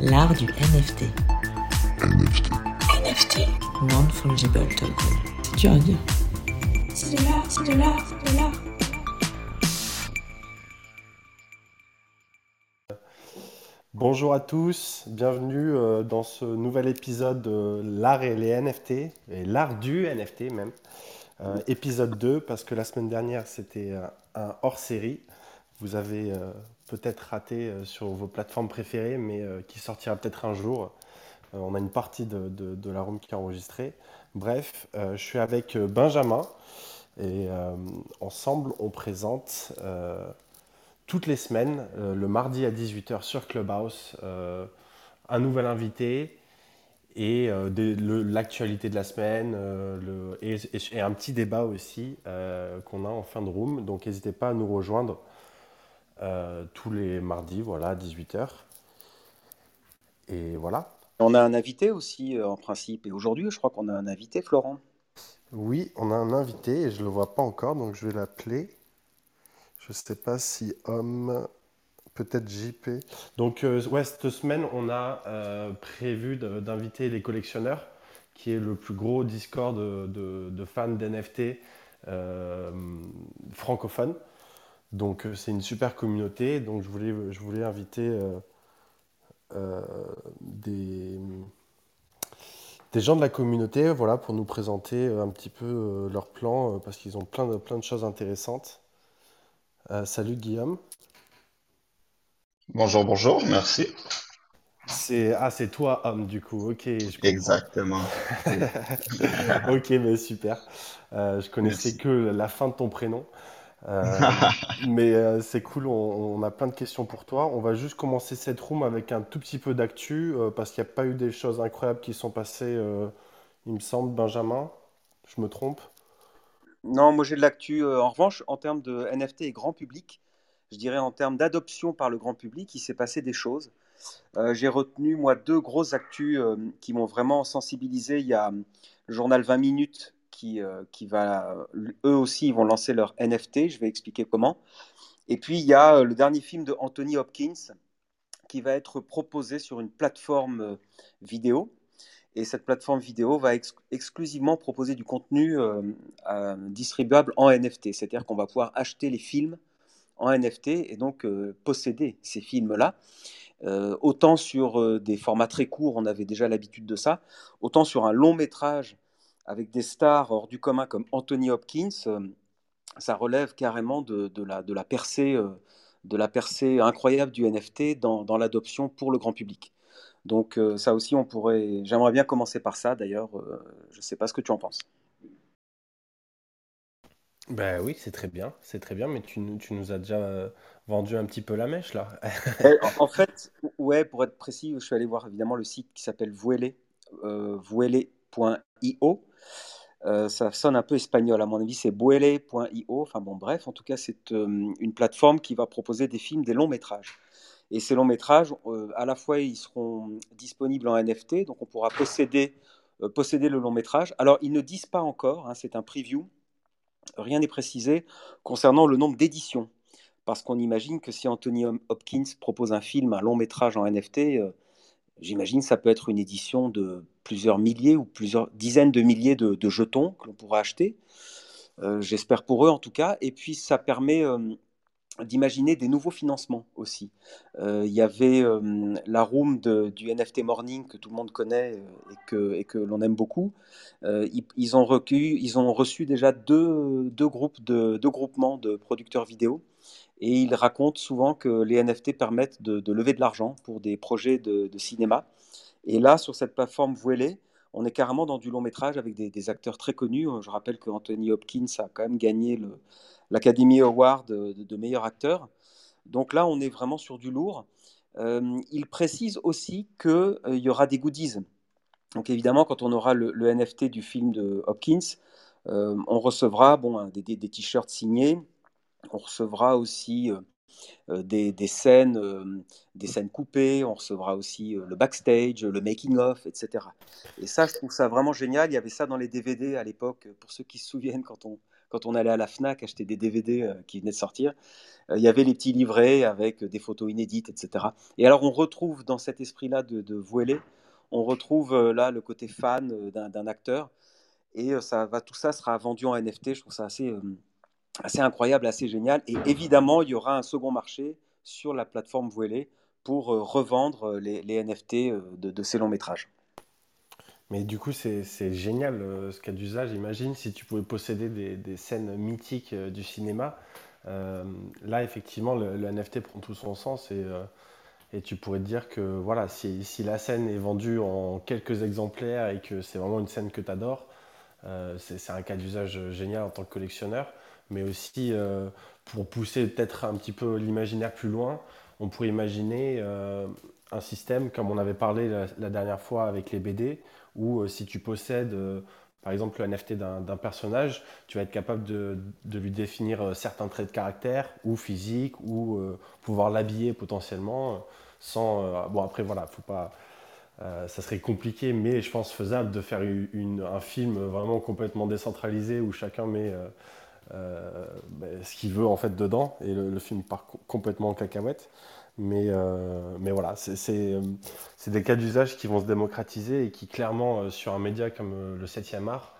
L'art du NFT. NFT. NFT. Non-fungible token. C'est dur à dire. C'est de l'art, c'est de l'art, c'est de l'art. Bonjour à tous, bienvenue euh, dans ce nouvel épisode de l'art et les NFT, et l'art du NFT même. Euh, épisode 2, parce que la semaine dernière c'était euh, un hors-série. Vous avez euh, peut-être raté euh, sur vos plateformes préférées, mais euh, qui sortira peut-être un jour. Euh, on a une partie de, de- la room qui est enregistrée. Bref, je suis avec Benjamin, et ensemble on présente toutes les semaines, le mardi à 18h sur Clubhouse, un nouvel invité et l'actualité de la semaine et, un petit débat aussi qu'on a en fin de room. Donc n'hésitez pas à nous rejoindre euh, tous les mardis, voilà, à 18h. Et voilà. On a un invité aussi, euh, en principe. Et aujourd'hui, je crois qu'on a un invité, Florent. Oui, on a un invité et je ne le vois pas encore, donc je vais l'appeler. Je ne sais pas si homme, peut-être JP. Donc, euh, ouais, cette semaine, on a euh, prévu d'inviter les collectionneurs, qui est le plus gros Discord de, de- de fans d'NFT euh, francophones. Donc, euh, c'est une super communauté. Donc, je voulais, je voulais inviter euh, euh, des, des gens de la communauté, voilà, pour nous présenter un petit peu leurs plans, euh, parce qu'ils ont plein de, plein de choses intéressantes. Euh, salut Guillaume. Bonjour, bonjour, merci. C'est ah c'est toi homme du coup. Ok, je. Exactement. Ok, mais super. Je connaissais Merci. que la fin de ton prénom. Euh, mais euh, c'est cool, on, on a plein de questions pour toi. On va juste commencer cette room avec un tout petit peu d'actu, euh, parce qu'il n'y a pas eu des choses incroyables qui sont passées, il me semble, Benjamin. Je me trompe? Non, moi j'ai de l'actu. en revanche, en termes de NFT et grand public, je dirais en termes d'adoption par le grand public, il s'est passé des choses. Euh, j'ai retenu, moi, deux grosses actus euh, qui m'ont vraiment sensibilisé. Il y a le journal 20 minutes qui, euh, qui va, eux aussi, vont lancer leur NFT. Je vais expliquer comment. Et puis, il y a euh, le dernier film de Anthony Hopkins qui va être proposé sur une plateforme euh, vidéo. Et cette plateforme vidéo va ex- exclusivement proposer du contenu euh, euh, distribuable en NFT. C'est-à-dire qu'on va pouvoir acheter les films en NFT et donc euh, posséder ces films-là. Euh, autant sur euh, des formats très courts, on avait déjà l'habitude de ça, autant sur un long métrage avec des stars hors du commun comme Anthony Hopkins, euh, ça relève carrément de, de la, de la percée, euh, de la percée incroyable du NFT dans, dans l'adoption pour le grand public. Donc euh, ça aussi, on pourrait. J'aimerais bien commencer par ça. D'ailleurs, je ne sais pas ce que tu en penses. Ben oui, c'est très bien, c'est très bien, mais tu, nous- tu nous as déjà vendu un petit peu la mèche là. Euh, en en fait, ouais, pour être précis, je suis allé voir évidemment le site qui s'appelle Vuele, euh, vuele.io. Euh, ça sonne un peu espagnol, à mon avis, c'est buele.io. Enfin bon, bref, en tout cas, c'est euh, une plateforme qui va proposer des films, des longs métrages. Et ces longs métrages, euh, à la fois, ils seront disponibles en NFT, donc on pourra posséder, le long métrage. Alors, ils ne disent pas encore, hein, c'est un preview, rien n'est précisé concernant le nombre d'éditions. Parce qu'on imagine que si Anthony Hopkins propose un film, un long métrage en NFT, j'imagine ça peut être une édition de plusieurs milliers ou plusieurs dizaines de milliers de, jetons que l'on pourra acheter. Euh, J'espère pour eux en tout cas. Et puis ça permet euh, d'imaginer des nouveaux financements aussi. Euh, Il y avait la room du NFT Morning que tout le monde connaît et que, l'on aime beaucoup. Ils, ont reçu déjà deux, groupes de, groupements de producteurs vidéo et ils racontent souvent que les NFT permettent de, lever de l'argent pour des projets de cinéma. Et là, sur cette plateforme Vuele, on est carrément dans du long métrage avec des, acteurs très connus. Je rappelle que Anthony Hopkins a quand même gagné l'Academy Award de, meilleur acteur. Donc là, on est vraiment sur du lourd. Euh, il précise aussi qu'il y aura des goodies. Donc évidemment, quand on aura le, NFT du film de Hopkins, euh, on recevra des, t-shirts signés. On recevra aussi euh, euh, des, des scènes, euh, des scènes coupées. On recevra aussi euh, le backstage, le making of, etc. Et ça, je trouve ça vraiment génial. Il y avait ça dans les DVD à l'époque, pour ceux qui se souviennent quand on quand on allait à la Fnac acheter des DVD euh, qui venaient de sortir, euh, il y avait les petits livrets avec des photos inédites, etc. Et alors on retrouve dans cet esprit-là de, de on retrouve euh, là le côté fan d'un acteur, et ça va, tout ça sera vendu en NFT. Je trouve ça assez, assez incroyable, assez génial. Et évidemment, il y aura un second marché sur la plateforme Vuele pour revendre les, les NFT de, de ces longs métrages. Mais du coup, c'est génial euh, ce cas d'usage. Imagine si tu pouvais posséder des, scènes mythiques euh, du cinéma. Euh, là, effectivement, le, NFT prend tout son sens et, tu pourrais te dire que voilà, si, si, la scène est vendue en quelques exemplaires et que c'est vraiment une scène que tu adores, c'est un cas d'usage génial en tant que collectionneur. Mais aussi, pour pousser peut-être un petit peu l'imaginaire plus loin, on pourrait imaginer un système comme on avait parlé la dernière fois avec les BD ou euh, si tu possèdes euh, par exemple le NFT d'un personnage, tu vas être capable de, lui définir euh, certains traits de caractère ou physique ou pouvoir l'habiller potentiellement sans... bon après voilà, faut pas... ça serait compliqué, mais je pense faisable de faire un film vraiment complètement décentralisé où chacun met ben, ce qu'il veut en fait dedans et le, film part complètement en cacahuète. Mais, euh, mais voilà, euh, c'est des cas d'usage qui vont se démocratiser et qui, clairement, euh, sur un média comme le 7e art,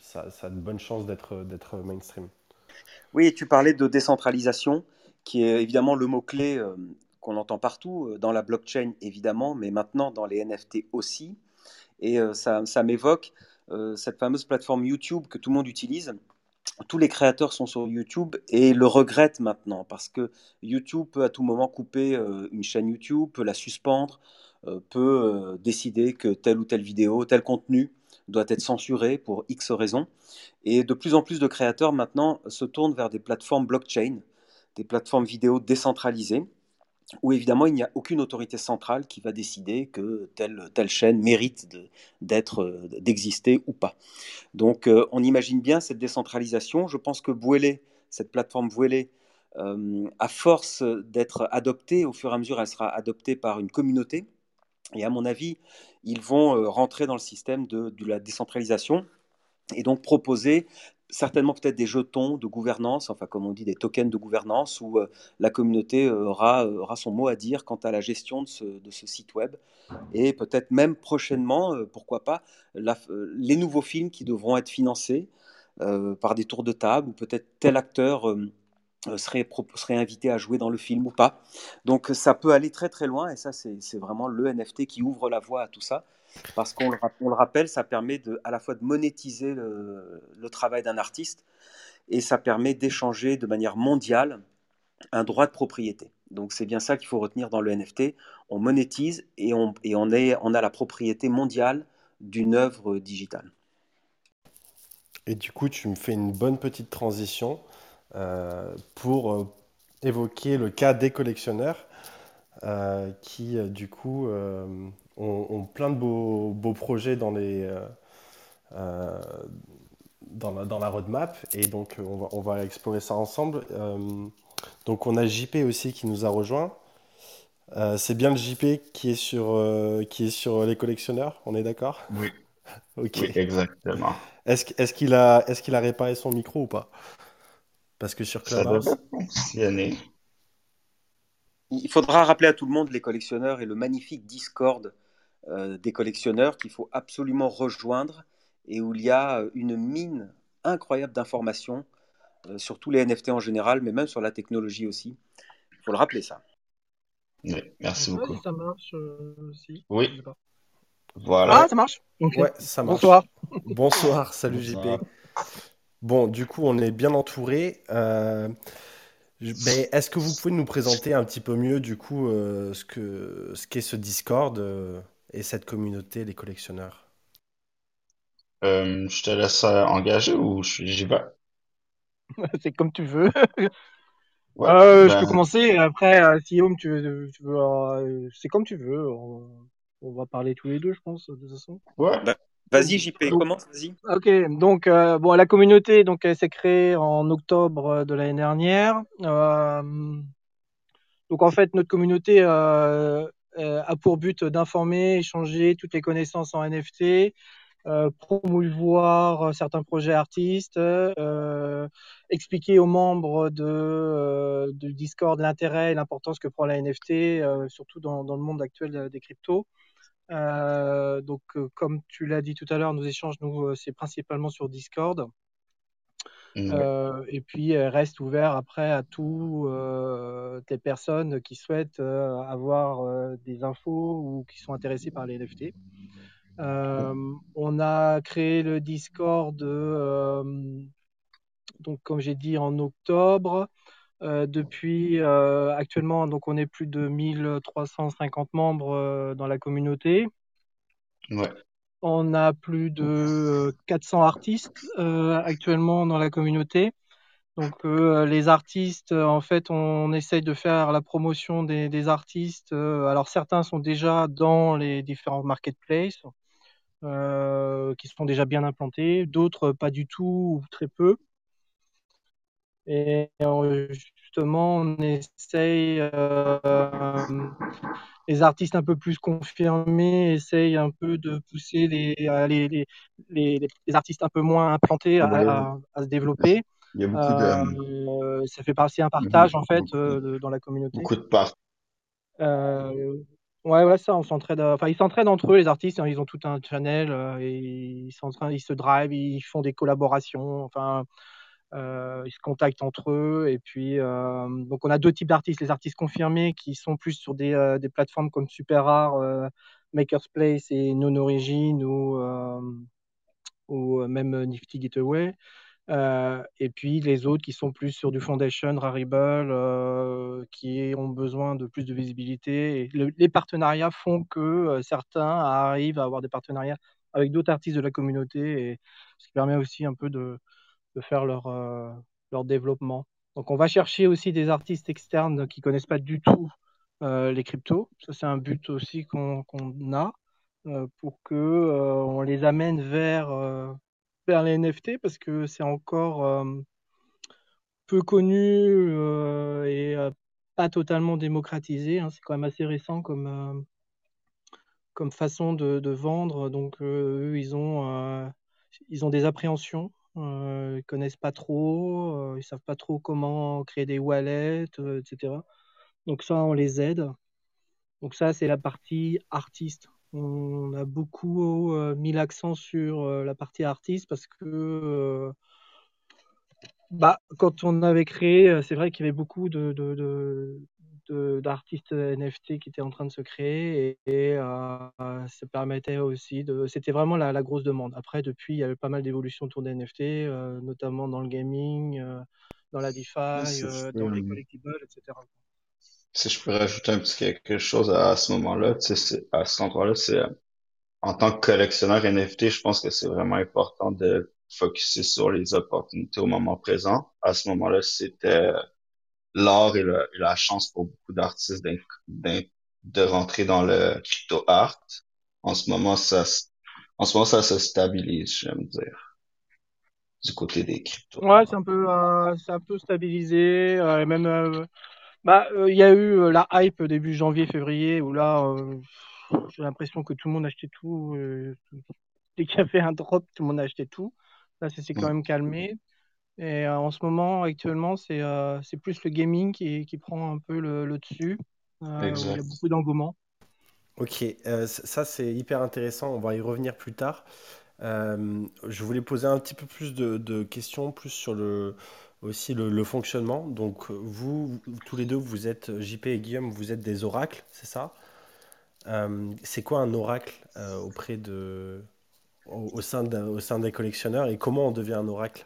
ça, a de bonnes chances d'être mainstream. Oui, tu parlais de décentralisation, qui est évidemment le mot-clé qu'on entend partout, dans la blockchain évidemment, mais maintenant dans les NFT aussi. Et ça m'évoque cette fameuse plateforme YouTube que tout le monde utilise, tous les créateurs sont sur YouTube et le regrettent maintenant parce que YouTube peut à tout moment couper euh, une chaîne YouTube, peut la suspendre, euh, peut euh, décider que telle ou telle vidéo, tel contenu doit être censuré pour X raisons. Et de plus en plus de créateurs maintenant se tournent vers des plateformes blockchain, des plateformes vidéo décentralisées où évidemment il n'y a aucune autorité centrale qui va décider que telle, telle chaîne mérite d'être, euh, d'exister ou pas. Donc euh, on imagine bien cette décentralisation. Je pense que Bouélé, cette plateforme Bouélé, euh, à force d'être adoptée, au fur et à mesure elle sera adoptée par une communauté. Et à mon avis, ils vont rentrer dans le système de, de la décentralisation et donc proposer certainement peut-être des jetons de gouvernance, enfin comme on dit des tokens de gouvernance, où euh, la communauté euh, aura, euh, aura, son mot à dire quant à la gestion de ce, site web. Et peut-être même prochainement, pourquoi pas, les nouveaux films qui devront être financés par des tours de table, ou peut-être tel acteur serait, serait invité à jouer dans le film ou pas. Donc ça peut aller très très loin, et ça c'est vraiment le NFT qui ouvre la voie à tout ça parce qu'on le, le, rappelle, ça permet à la fois de monétiser le, travail d'un artiste et ça permet d'échanger de manière mondiale un droit de propriété. Donc c'est bien ça qu'il faut retenir dans le NFT. On monétise et on, et on a la propriété mondiale d'une œuvre digitale. Et du coup, tu me fais une bonne petite transition euh, pour euh, évoquer le cas des collectionneurs euh, qui, du coup, ont, plein de beaux, beaux, projets dans, les, euh, euh, dans, la, dans, la, roadmap et donc on va, on va explorer ça ensemble. Euh, donc on a JP aussi qui nous a rejoint. c'est bien le JP qui est sur, qui est sur les collectionneurs, on est d'accord? Oui. ok. exactement. Est-ce qu'il a, est qu'il a réparé son micro ou pas? Parce que sur Clubhouse. Il faudra rappeler à tout le monde les collectionneurs et le magnifique Discord euh, des collectionneurs qu'il faut absolument rejoindre et où il y a euh, une mine incroyable d'informations euh, sur tous les NFT en général, mais même sur la technologie aussi. Il faut le rappeler ça. Oui, merci beaucoup. Ça marche aussi. Oui. Voilà. Ah, ça marche Ouais, ça marche. Bonsoir. Bonsoir, salut JP. Bon, du coup, on est bien entouré. Est-ce que vous pouvez nous présenter un petit peu mieux, du coup, ce qu'est ce, qu'est ce Discord et cette communauté, les collectionneurs? Euh, Je te laisse euh, engager ou j'y vais? C'est comme tu veux. Euh, je peux ben, commencer. Après, si Home, tu veux, tu veux c'est comme tu veux. On, va parler tous les deux, je pense, de toute façon. Ouais. Bah, vas-y, JP, commence, vas-y. Ok, donc bon, la communauté, donc elle s'est créée en octobre de l'année dernière. donc en fait, notre communauté euh, euh, a pour but d'informer, échanger toutes les connaissances en NFT, euh, promouvoir certains projets artistes, euh, expliquer aux membres de, euh, Discord l'intérêt et l'importance que prend la NFT, surtout dans, dans, le monde actuel des cryptos. donc, comme tu l'as dit tout à l'heure, nos échanges, nous, c'est principalement sur Discord. Euh, et puis reste ouvert après à toutes les personnes qui souhaitent avoir des infos ou qui sont intéressées par les NFT. on a créé le Discord, donc comme j'ai dit en octobre. depuis actuellement, donc on est plus de 1350 membres dans la communauté. Ouais. On a plus de 400 artistes euh, actuellement dans la communauté. Donc euh, les artistes, en fait, on essaye de faire la promotion des, artistes. Euh, alors certains sont déjà dans les différents marketplaces, qui sont déjà bien implantés, d'autres pas du tout ou très peu. Justement, on essaye les artistes un peu plus confirmés essayent un peu de pousser les, les, les, les artistes un peu moins implantés à, à, se développer. Il y a beaucoup de... Euh, ça fait partie un partage en fait euh, dans la communauté. Beaucoup de parts. Euh, ouais, ouais, ça, on s'entraide. Enfin, ils s'entraident entre eux, les artistes. Hein, ils ont tout un channel et ils se drive, ils font des collaborations. Enfin, euh, ils se contactent entre eux. Et puis, euh, donc, on a deux types d'artistes. Les artistes confirmés qui sont plus sur des, euh, plateformes comme Super Rare, Maker's Place et Non Origin ou, ou même Nifty Getaway. Euh, et puis les autres qui sont plus sur du Foundation, Rarible, qui ont besoin de plus de visibilité. Et les partenariats font que certains arrivent à avoir des partenariats avec d'autres artistes de la communauté, et ce qui permet aussi un peu de, de faire leur, euh, leur développement. Donc on va chercher aussi des artistes externes qui connaissent pas du tout euh, les cryptos. Ça c'est un but aussi qu'on a euh, pour que on les amène vers vers les NFT parce que c'est encore peu connu et pas totalement démocratisé. Hein. C'est quand même assez récent comme comme façon de, de vendre. Donc eux ils ont ils ont des appréhensions euh, ils connaissent pas trop, euh, ils savent pas trop comment créer des wallets, euh, etc. Donc ça, on les aide. Donc ça, c'est la partie artiste. On a beaucoup mis l'accent sur la partie artiste parce que bah, quand on avait créé, c'est vrai qu'il y avait beaucoup de, d'artistes NFT qui étaient en train de se créer et, euh, ça permettait aussi de. C'était vraiment la, la, grosse demande. Après, depuis, il y a eu pas mal d'évolutions autour des NFT, euh, notamment dans le gaming, euh, dans la DeFi, dans les collectibles, etc. Si je peux rajouter un petit quelque chose à, ce moment-là, à cet endroit-là, c'est en tant que collectionneur NFT, je pense que c'est vraiment important de focuser sur les opportunités au moment présent. À ce moment-là, c'était l'art et, la chance pour beaucoup d'artistes de rentrer dans le crypto art. En ce moment, ça, en ce moment, ça se stabilise, j'aime dire, du côté des cryptos. Ouais, c'est un peu, euh, c'est un peu stabilisé. Euh, même, euh, bah, il y a eu la hype début janvier, février, où là, j'ai l'impression que tout le monde achetait tout. dès qu'il y avait un drop, tout le monde achetait tout. Là, ça s'est quand même calmé. Et euh, en ce moment, actuellement, c'est euh, c'est plus le gaming qui, qui, prend un peu le, le dessus. Euh, il y a beaucoup d'engouement. Ok, ça c'est hyper intéressant, on va y revenir plus tard. je voulais poser un petit peu plus de, de questions, plus sur le, aussi le, le, fonctionnement. Donc vous, tous les deux, vous êtes, JP et Guillaume, vous êtes des oracles, c'est ça? C'est quoi un oracle auprès de, au, au, sein de, au sein des collectionneurs et comment on devient un oracle?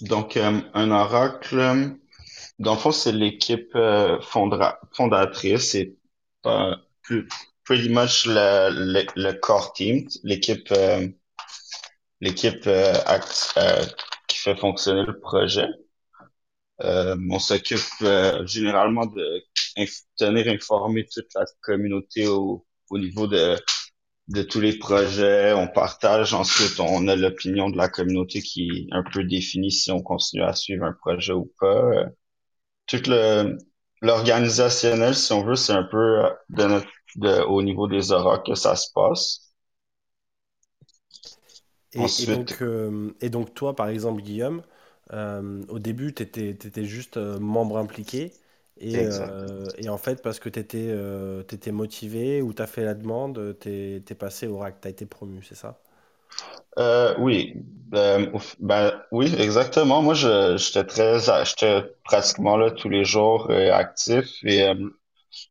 Donc, euh, un oracle, dans le fond, c'est l'équipe euh, fondatrice. C'est pas plus pretty much le, core team, l'équipe euh, l'équipe qui fait fonctionner le projet. on s'occupe généralement de tenir informé toute la communauté au, au niveau de de tous les projets, on partage. Ensuite, on a l'opinion de la communauté qui un peu définie si on continue à suivre un projet ou pas. Tout le l'organisationnel, si on veut, c'est un peu de notre, de, au niveau des auras que ça se passe. Et, donc, euh, et donc, toi, par exemple, Guillaume, euh, au début, tu étais, juste euh, membre impliqué. Et, euh, et en fait, parce que tu étais, motivé ou tu as fait la demande, tu es, passé au RAC, tu as été promu, c'est ça? Euh, oui, ben, ben, oui, exactement. Moi, je, j'étais très, j'étais pratiquement là tous les jours euh, actif et euh,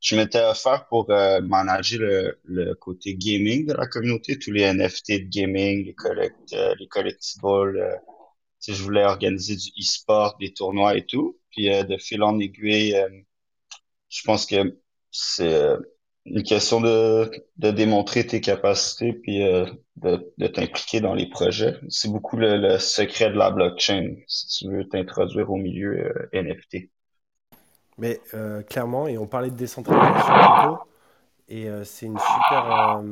je m'étais offert pour euh, manager le, le côté gaming de la communauté, tous les NFT de gaming, les collect, euh, les collectibles. Tu sais, je voulais organiser du e-sport, des tournois et tout. Puis euh, de fil en aiguille, euh, je pense que c'est euh, une question de, de démontrer tes capacités puis de, de t'impliquer dans les projets. C'est beaucoup le, le secret de la blockchain si tu veux t'introduire au milieu NFT. Mais clairement, et on parlait de décentralisation et c'est une super,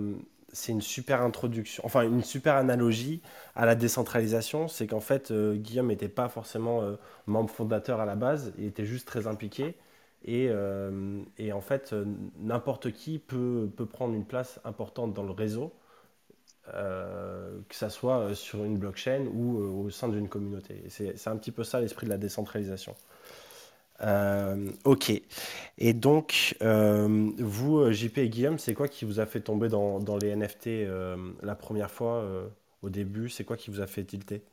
c'est une super introduction, enfin une super analogie à la décentralisation. C'est qu'en fait, euh, Guillaume n'était pas forcément euh, membre fondateur à la base, il était juste très impliqué. Et, euh, et en fait, n'importe qui peut, peut prendre une place importante dans le réseau, que ça soit sur une blockchain ou au sein d'une communauté. C'est un petit peu ça l'esprit de la décentralisation. Euh, ok. Et donc, euh, vous, euh, JP et Guillaume, c'est quoi qui vous a fait tomber dans, les NFT la première fois au début? C'est quoi qui vous a fait tilter?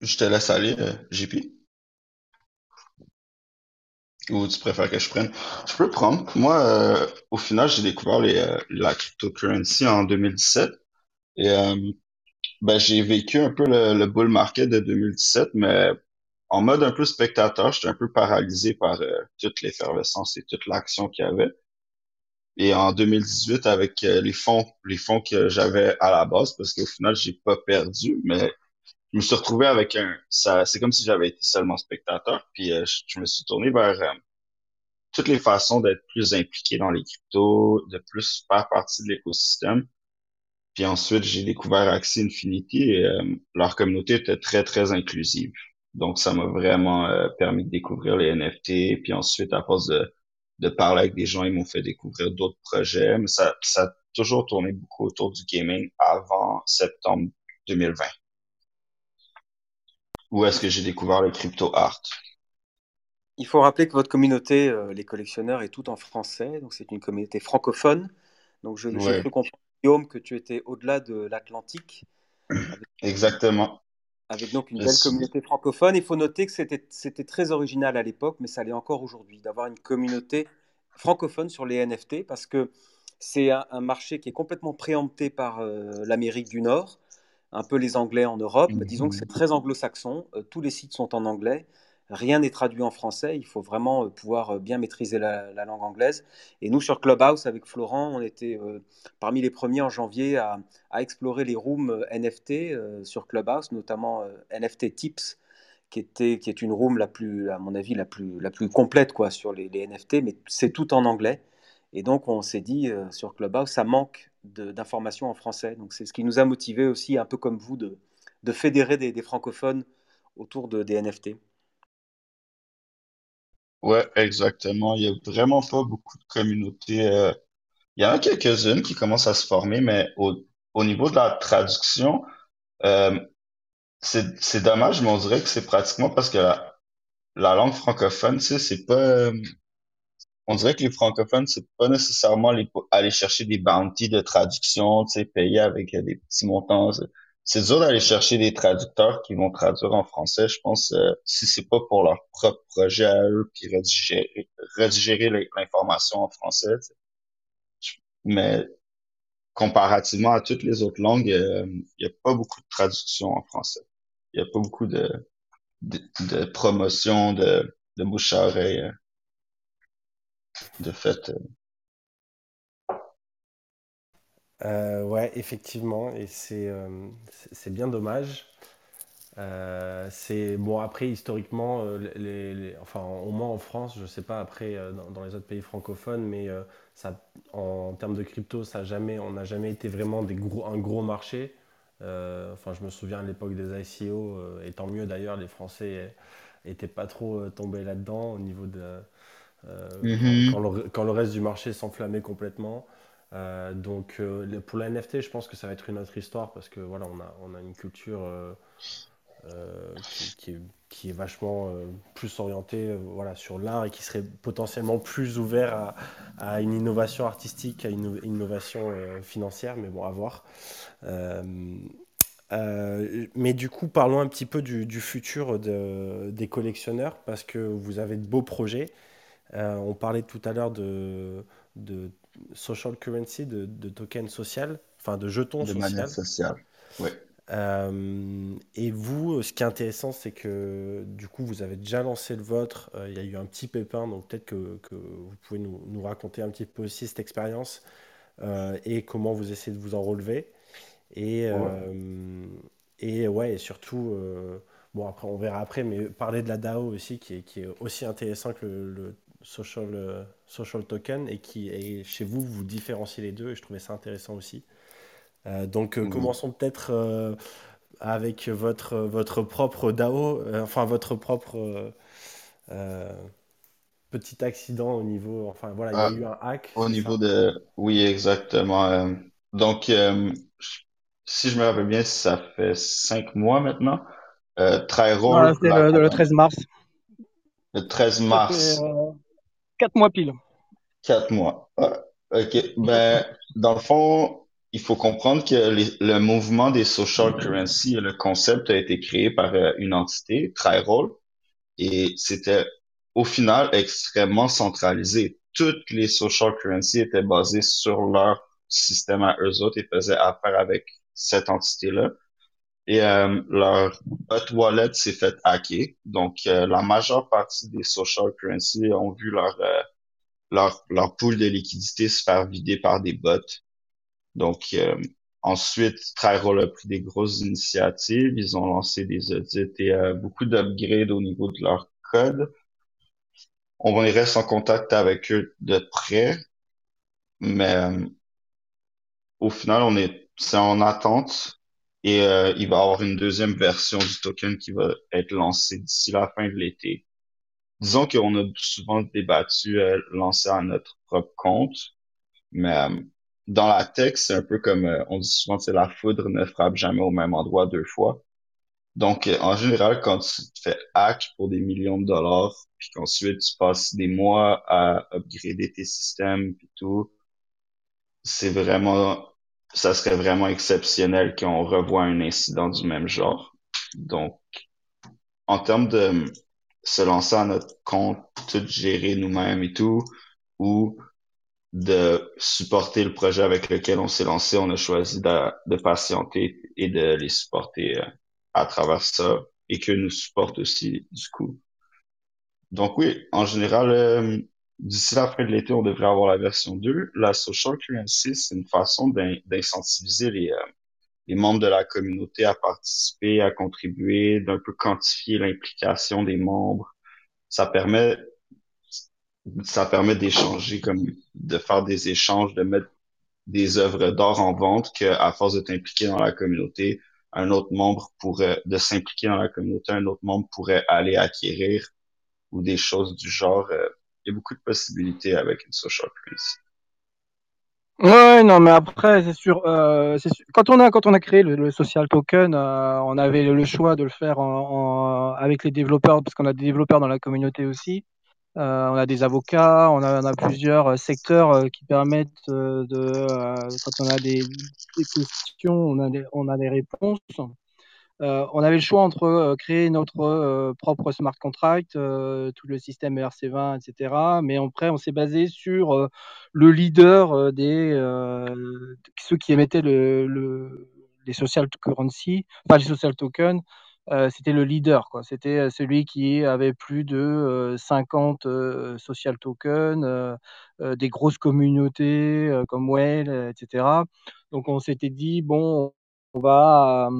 Je te laisse aller, JP, ou tu préfères que je prenne? Je peux prendre. Moi, au final, j'ai découvert les, la cryptocurrency en 2017 et ben, j'ai vécu un peu le, le bull market de 2017, mais en mode un peu spectateur, j'étais un peu paralysé par euh, toute l'effervescence et toute l'action qu'il y avait. Et en 2018, avec euh, les fonds, les fonds que j'avais à la base, parce qu'au final, j'ai pas perdu, mais je me suis retrouvé avec un, ça, c'est comme si j'avais été seulement spectateur, puis euh, je, me suis tourné vers toutes les façons d'être plus impliqué dans les cryptos, de plus faire partie de l'écosystème. Puis ensuite, j'ai découvert Axie Infinity et leur communauté était très, très inclusive. Donc, ça m'a vraiment euh, permis de découvrir les NFT. Puis ensuite, à force de, de parler avec des gens, ils m'ont fait découvrir d'autres projets. Mais ça, ça a toujours tourné beaucoup autour du gaming avant septembre 2020, où est-ce que j'ai découvert le crypto art? Il faut rappeler que votre communauté, euh, les collectionneurs, est toute en français, donc c'est une communauté francophone. Donc je- j'ai Ouais, cru comprendre, Guillaume, que tu étais au-delà de l'Atlantique, exactement. Avec donc une Je belle communauté francophone. Il faut noter que c'était très original à l'époque, mais ça l'est encore aujourd'hui, d'avoir une communauté francophone sur les NFT, parce que c'est un, un marché qui est complètement préempté par euh, l'Amérique du Nord, un peu les Anglais en Europe. Disons que c'est très anglo-saxon, euh, tous les sites sont en anglais. Rien n'est traduit en français, il faut vraiment euh, pouvoir euh, bien maîtriser la, la langue anglaise. Et nous, sur Clubhouse, avec Florent, on était euh, parmi les premiers en janvier à, explorer les rooms NFT sur Clubhouse, notamment NFT Tips, qui était, qui est une room la plus, à mon avis, la plus, la plus complète quoi, sur les, NFT, mais c'est tout en anglais. Et donc, on s'est dit sur Clubhouse, ça manque d'informations en français. Donc, c'est ce qui nous a motivé aussi, un peu comme vous, de, fédérer des, des francophones autour de, des NFT. Ouais, exactement. Il y a vraiment pas beaucoup de communautés. euh, Il y en a quelques-unes qui commencent à se former, mais au, au niveau de la traduction, euh, c'est, c'est dommage, mais on dirait que c'est pratiquement parce que la, la langue francophone, tu sais, c'est pas, euh, on dirait que les francophones, c'est pas nécessairement aller chercher des bounties de traduction, tu sais, payer avec euh, des petits montants. C'est dur d'aller chercher des traducteurs qui vont traduire en français, je pense, euh, si c'est pas pour leur propre projet à eux, puis redigérer, redigérer l'in- l'information en français. tu sais. Mais comparativement à toutes les autres langues, euh, il n'y a pas beaucoup de traduction en français. Il n'y a pas beaucoup de, de, de promotion, de, de bouche à oreille, euh, de fait. Euh. Ouais, effectivement, et c'est euh, bien dommage. Euh, c'est bon après historiquement, euh, les, les- enfin au moins en France, je sais pas après euh, dans, dans les autres pays francophones, mais ça, en, termes de crypto, ça jamais, on n'a jamais été vraiment des gros, un gros marché. Enfin, je me souviens à l'époque des ICO, et tant mieux d'ailleurs, les Français étaient pas trop tombés là-dedans au niveau de quand, quand le, quand le reste du marché s'enflammait complètement. Euh, donc euh, pour la NFT, je pense que ça va être une autre histoire parce que voilà, on a, on a une culture euh, qui, est, vachement plus orientée voilà, sur l'art et qui serait potentiellement plus ouvert à, une innovation artistique, à une innovation financière, mais bon, à voir. Mais du coup, parlons un petit peu du, futur de- des collectionneurs parce que vous avez de beaux projets. On parlait tout à l'heure de social currency, de, de token social, enfin de jetons De manière social. sociale. Oui. Euh, et vous, ce qui est intéressant, c'est que du coup, vous avez déjà lancé le vôtre. Euh, il y a eu un petit pépin, donc peut-être que, que vous pouvez nous, nous raconter un petit peu aussi cette expérience euh, et comment vous essayez de vous en relever. Et, Ouais. euh, et ouais, et surtout, euh, bon, après, on verra après, mais parler de la DAO aussi, qui est, qui est aussi intéressant que le, le social, euh, social token et qui est chez vous, vous différenciez les deux, et je trouvais ça intéressant aussi. Euh, donc, euh, Mhm. commençons peut-être euh, avec votre, votre propre DAO, euh, enfin, votre propre euh, euh, petit accident au niveau, enfin, voilà, il y a Ah, eu un hack, au niveau ça? de... Oui, exactement. euh, donc, euh, si je me rappelle bien, ça fait cinq mois maintenant. Euh, Voilà, c'était le, le compagnie, 13 mars. le 13 Ça fait mars, euh, 4 mois pile. quatre mois. OK. Ben, dans le fond, il faut comprendre que le mouvement des social currency, le concept a été créé par euh, une entité, Tryrol, et c'était au final extrêmement centralisé. Toutes les social currency étaient basées sur leur système à eux autres et faisaient affaire avec cette entité-là. Et euh, leur hot wallet s'est fait hacker. Donc, euh, la majeure partie des social currency ont vu leur, euh, leur, leur pool de liquidité se faire vider par des bots. Donc, euh, ensuite, Trayroll a pris des grosses initiatives. Ils ont lancé des audits et euh, beaucoup d'upgrades au niveau de leur code. On reste en contact avec eux de près, mais euh, au final, on est, c'est en attente et euh, il va y avoir une deuxième version du token qui va être lancée d'ici la fin de l'été. Disons qu'on a souvent débattu euh, lancer à notre propre compte, mais euh, dans la tech, c'est un peu comme euh, on dit souvent, c'est la foudre ne frappe jamais au même endroit deux fois. Donc, euh, en général, quand tu te fais hack pour des millions de dollars, puis qu'ensuite tu passes des mois à upgrader tes systèmes puis tout, c'est vraiment, ça serait vraiment exceptionnel qu'on revoie un incident du même genre. Donc, en termes de se lancer à notre compte, tout gérer nous-mêmes et tout, ou de supporter le projet avec lequel on s'est lancé, on a choisi de, de patienter et de les supporter euh, à travers ça et que nous supportent aussi du coup. Donc oui, en général, euh, d'ici la fin de l'été, on devrait avoir la version 2. La social currency, c'est une façon d'in- d'incentiviser les, euh, les membres de la communauté à participer, à contribuer, d'un peu quantifier l'implication des membres. Ça permet, ça permet d'échanger comme, de faire des échanges, de mettre des œuvres d'art en vente que, à force de t'impliquer dans la communauté, un autre membre pourrait, de s'impliquer dans la communauté, un autre membre pourrait aller acquérir ou des choses du genre. euh, il y a beaucoup de possibilités avec une social currency. Ouais, non, mais après, c'est sûr, euh, sûr. Quand on a, quand on a créé le, social token, euh, on avait le choix de le faire avec les développeurs, parce qu'on a des développeurs dans la communauté aussi. Euh, on a des avocats, on a, plusieurs secteurs qui permettent de, quand on a des, questions, on a on a des réponses. Euh, on avait le choix entre euh, créer notre euh, propre smart contract, tout le système ERC20, etc. Mais après, on s'est basé sur le leader des ceux qui émettaient le, le- les social currency, pas les social tokens. c'était le leader. C'était celui qui avait plus de euh, 50 euh, social tokens, des grosses communautés comme euh, etc. Donc on s'était dit bon, on va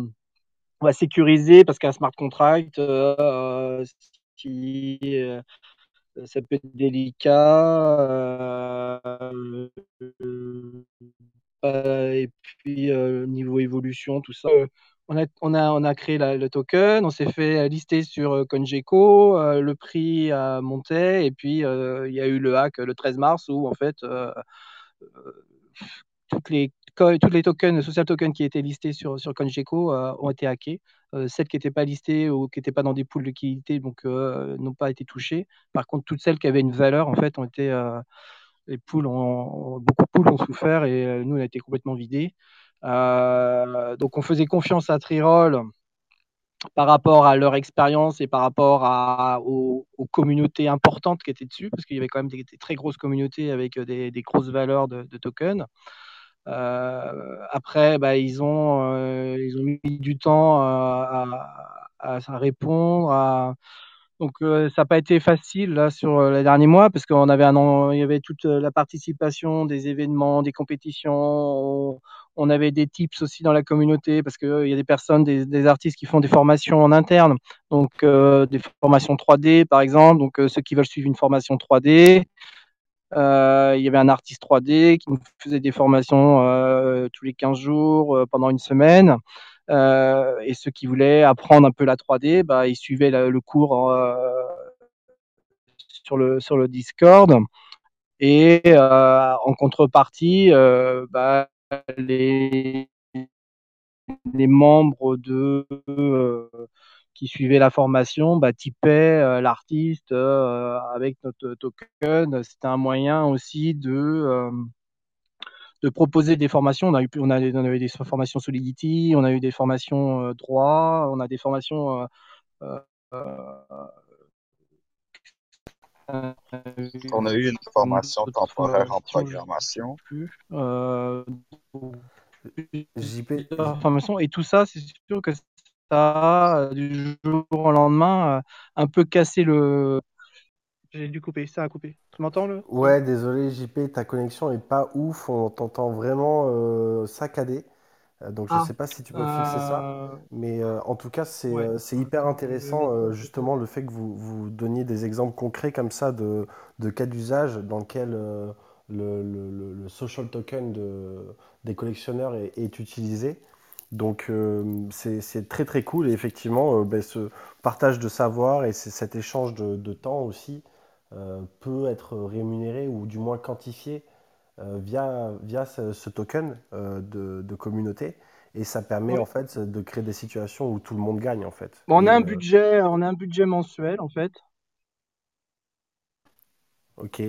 on va sécuriser parce qu'un smart contract, euh, si, euh, ça peut être délicat. euh, et puis, niveau évolution, tout ça. on a, on a, on a créé le token, on s'est fait lister sur CoinGecko, euh, le prix a monté, et puis il y a eu le hack le 13 mars où en fait, toutes les, toutes les tokens, social tokens qui étaient listés sur, sur CoinGecko ont été hackés. celles qui n'étaient pas listées ou qui n'étaient pas dans des pools de liquidité donc n'ont pas été touchées. Par contre, toutes celles qui avaient une valeur en fait ont été les beaucoup de poules ont souffert et nous on a été complètement vidés. donc on faisait confiance à Triroll par rapport à leur expérience et par rapport à, aux, communautés importantes qui étaient dessus, parce qu'il y avait quand même des, très grosses communautés avec des, grosses valeurs de, tokens. Euh, après, bah, ils, ont, euh, ils ont mis du temps à, répondre. Donc, euh, ça n'a pas été facile là sur les derniers mois parce qu'on avait un, il y avait toute la participation des événements, des compétitions. On avait des tips aussi dans la communauté parce qu'il y a des personnes, des, artistes qui font des formations en interne, donc des formations 3D par exemple. Donc ceux qui veulent suivre une formation 3D, il y avait un artiste 3D qui nous faisait des formations tous les 15 jours pendant une semaine. et ceux qui voulaient apprendre un peu la 3D, bah, ils suivaient le cours sur, le, sur le Discord. Et en contrepartie, bah, les, les membres de, euh, qui suivaient la formation bah, typaient euh, l'artiste euh, avec notre token. C'était un moyen aussi de, de proposer des formations. On, a eu, on, a, on avait des formations Solidity, on a eu des formations droit, on a des formations on a eu une formation temporaire en programmation. Euh, Formation, et tout ça, c'est sûr que ça, du jour au lendemain, un peu cassé le. J'ai dû couper, ça a coupé. Tu m'entends le Ouais, désolé JP, ta connexion est pas ouf, on t'entend vraiment euh, saccadé. Euh, donc je ne ah. sais pas si tu peux fixer ça, euh, mais euh, en tout cas c'est hyper intéressant justement le fait que vous, vous donniez des exemples concrets comme ça de, de cas d'usage dans lequel le, le, le, social token de, des collectionneurs est, est utilisé. Donc c'est très très cool et effectivement ben, ce partage de savoir et cet échange de, de temps aussi peut être rémunéré ou du moins quantifié euh, via, via ce, token euh, de, de, communauté. Et ça permet en fait de créer des situations où tout le monde gagne en fait. on, a un euh, budget, on a un budget mensuel en fait. Ok.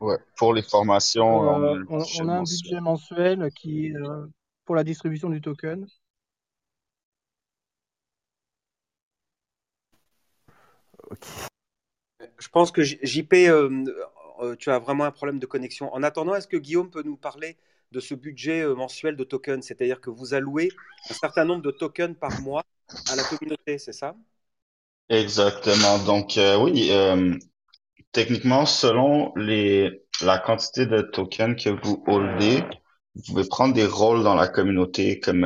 Ouais, pour les formations. on, a un budget mensuel qui pour la distribution du token. Ok. Je pense que JP, euh, tu as vraiment un problème de connexion. En attendant, est-ce que Guillaume peut nous parler de ce budget euh, mensuel de tokens C'est-à-dire que vous allouez un certain nombre de tokens par mois à la communauté, c'est ça? Exactement. Donc, euh, oui, techniquement, selon les, la quantité de tokens que vous holdez, vous pouvez prendre des rôles dans la communauté comme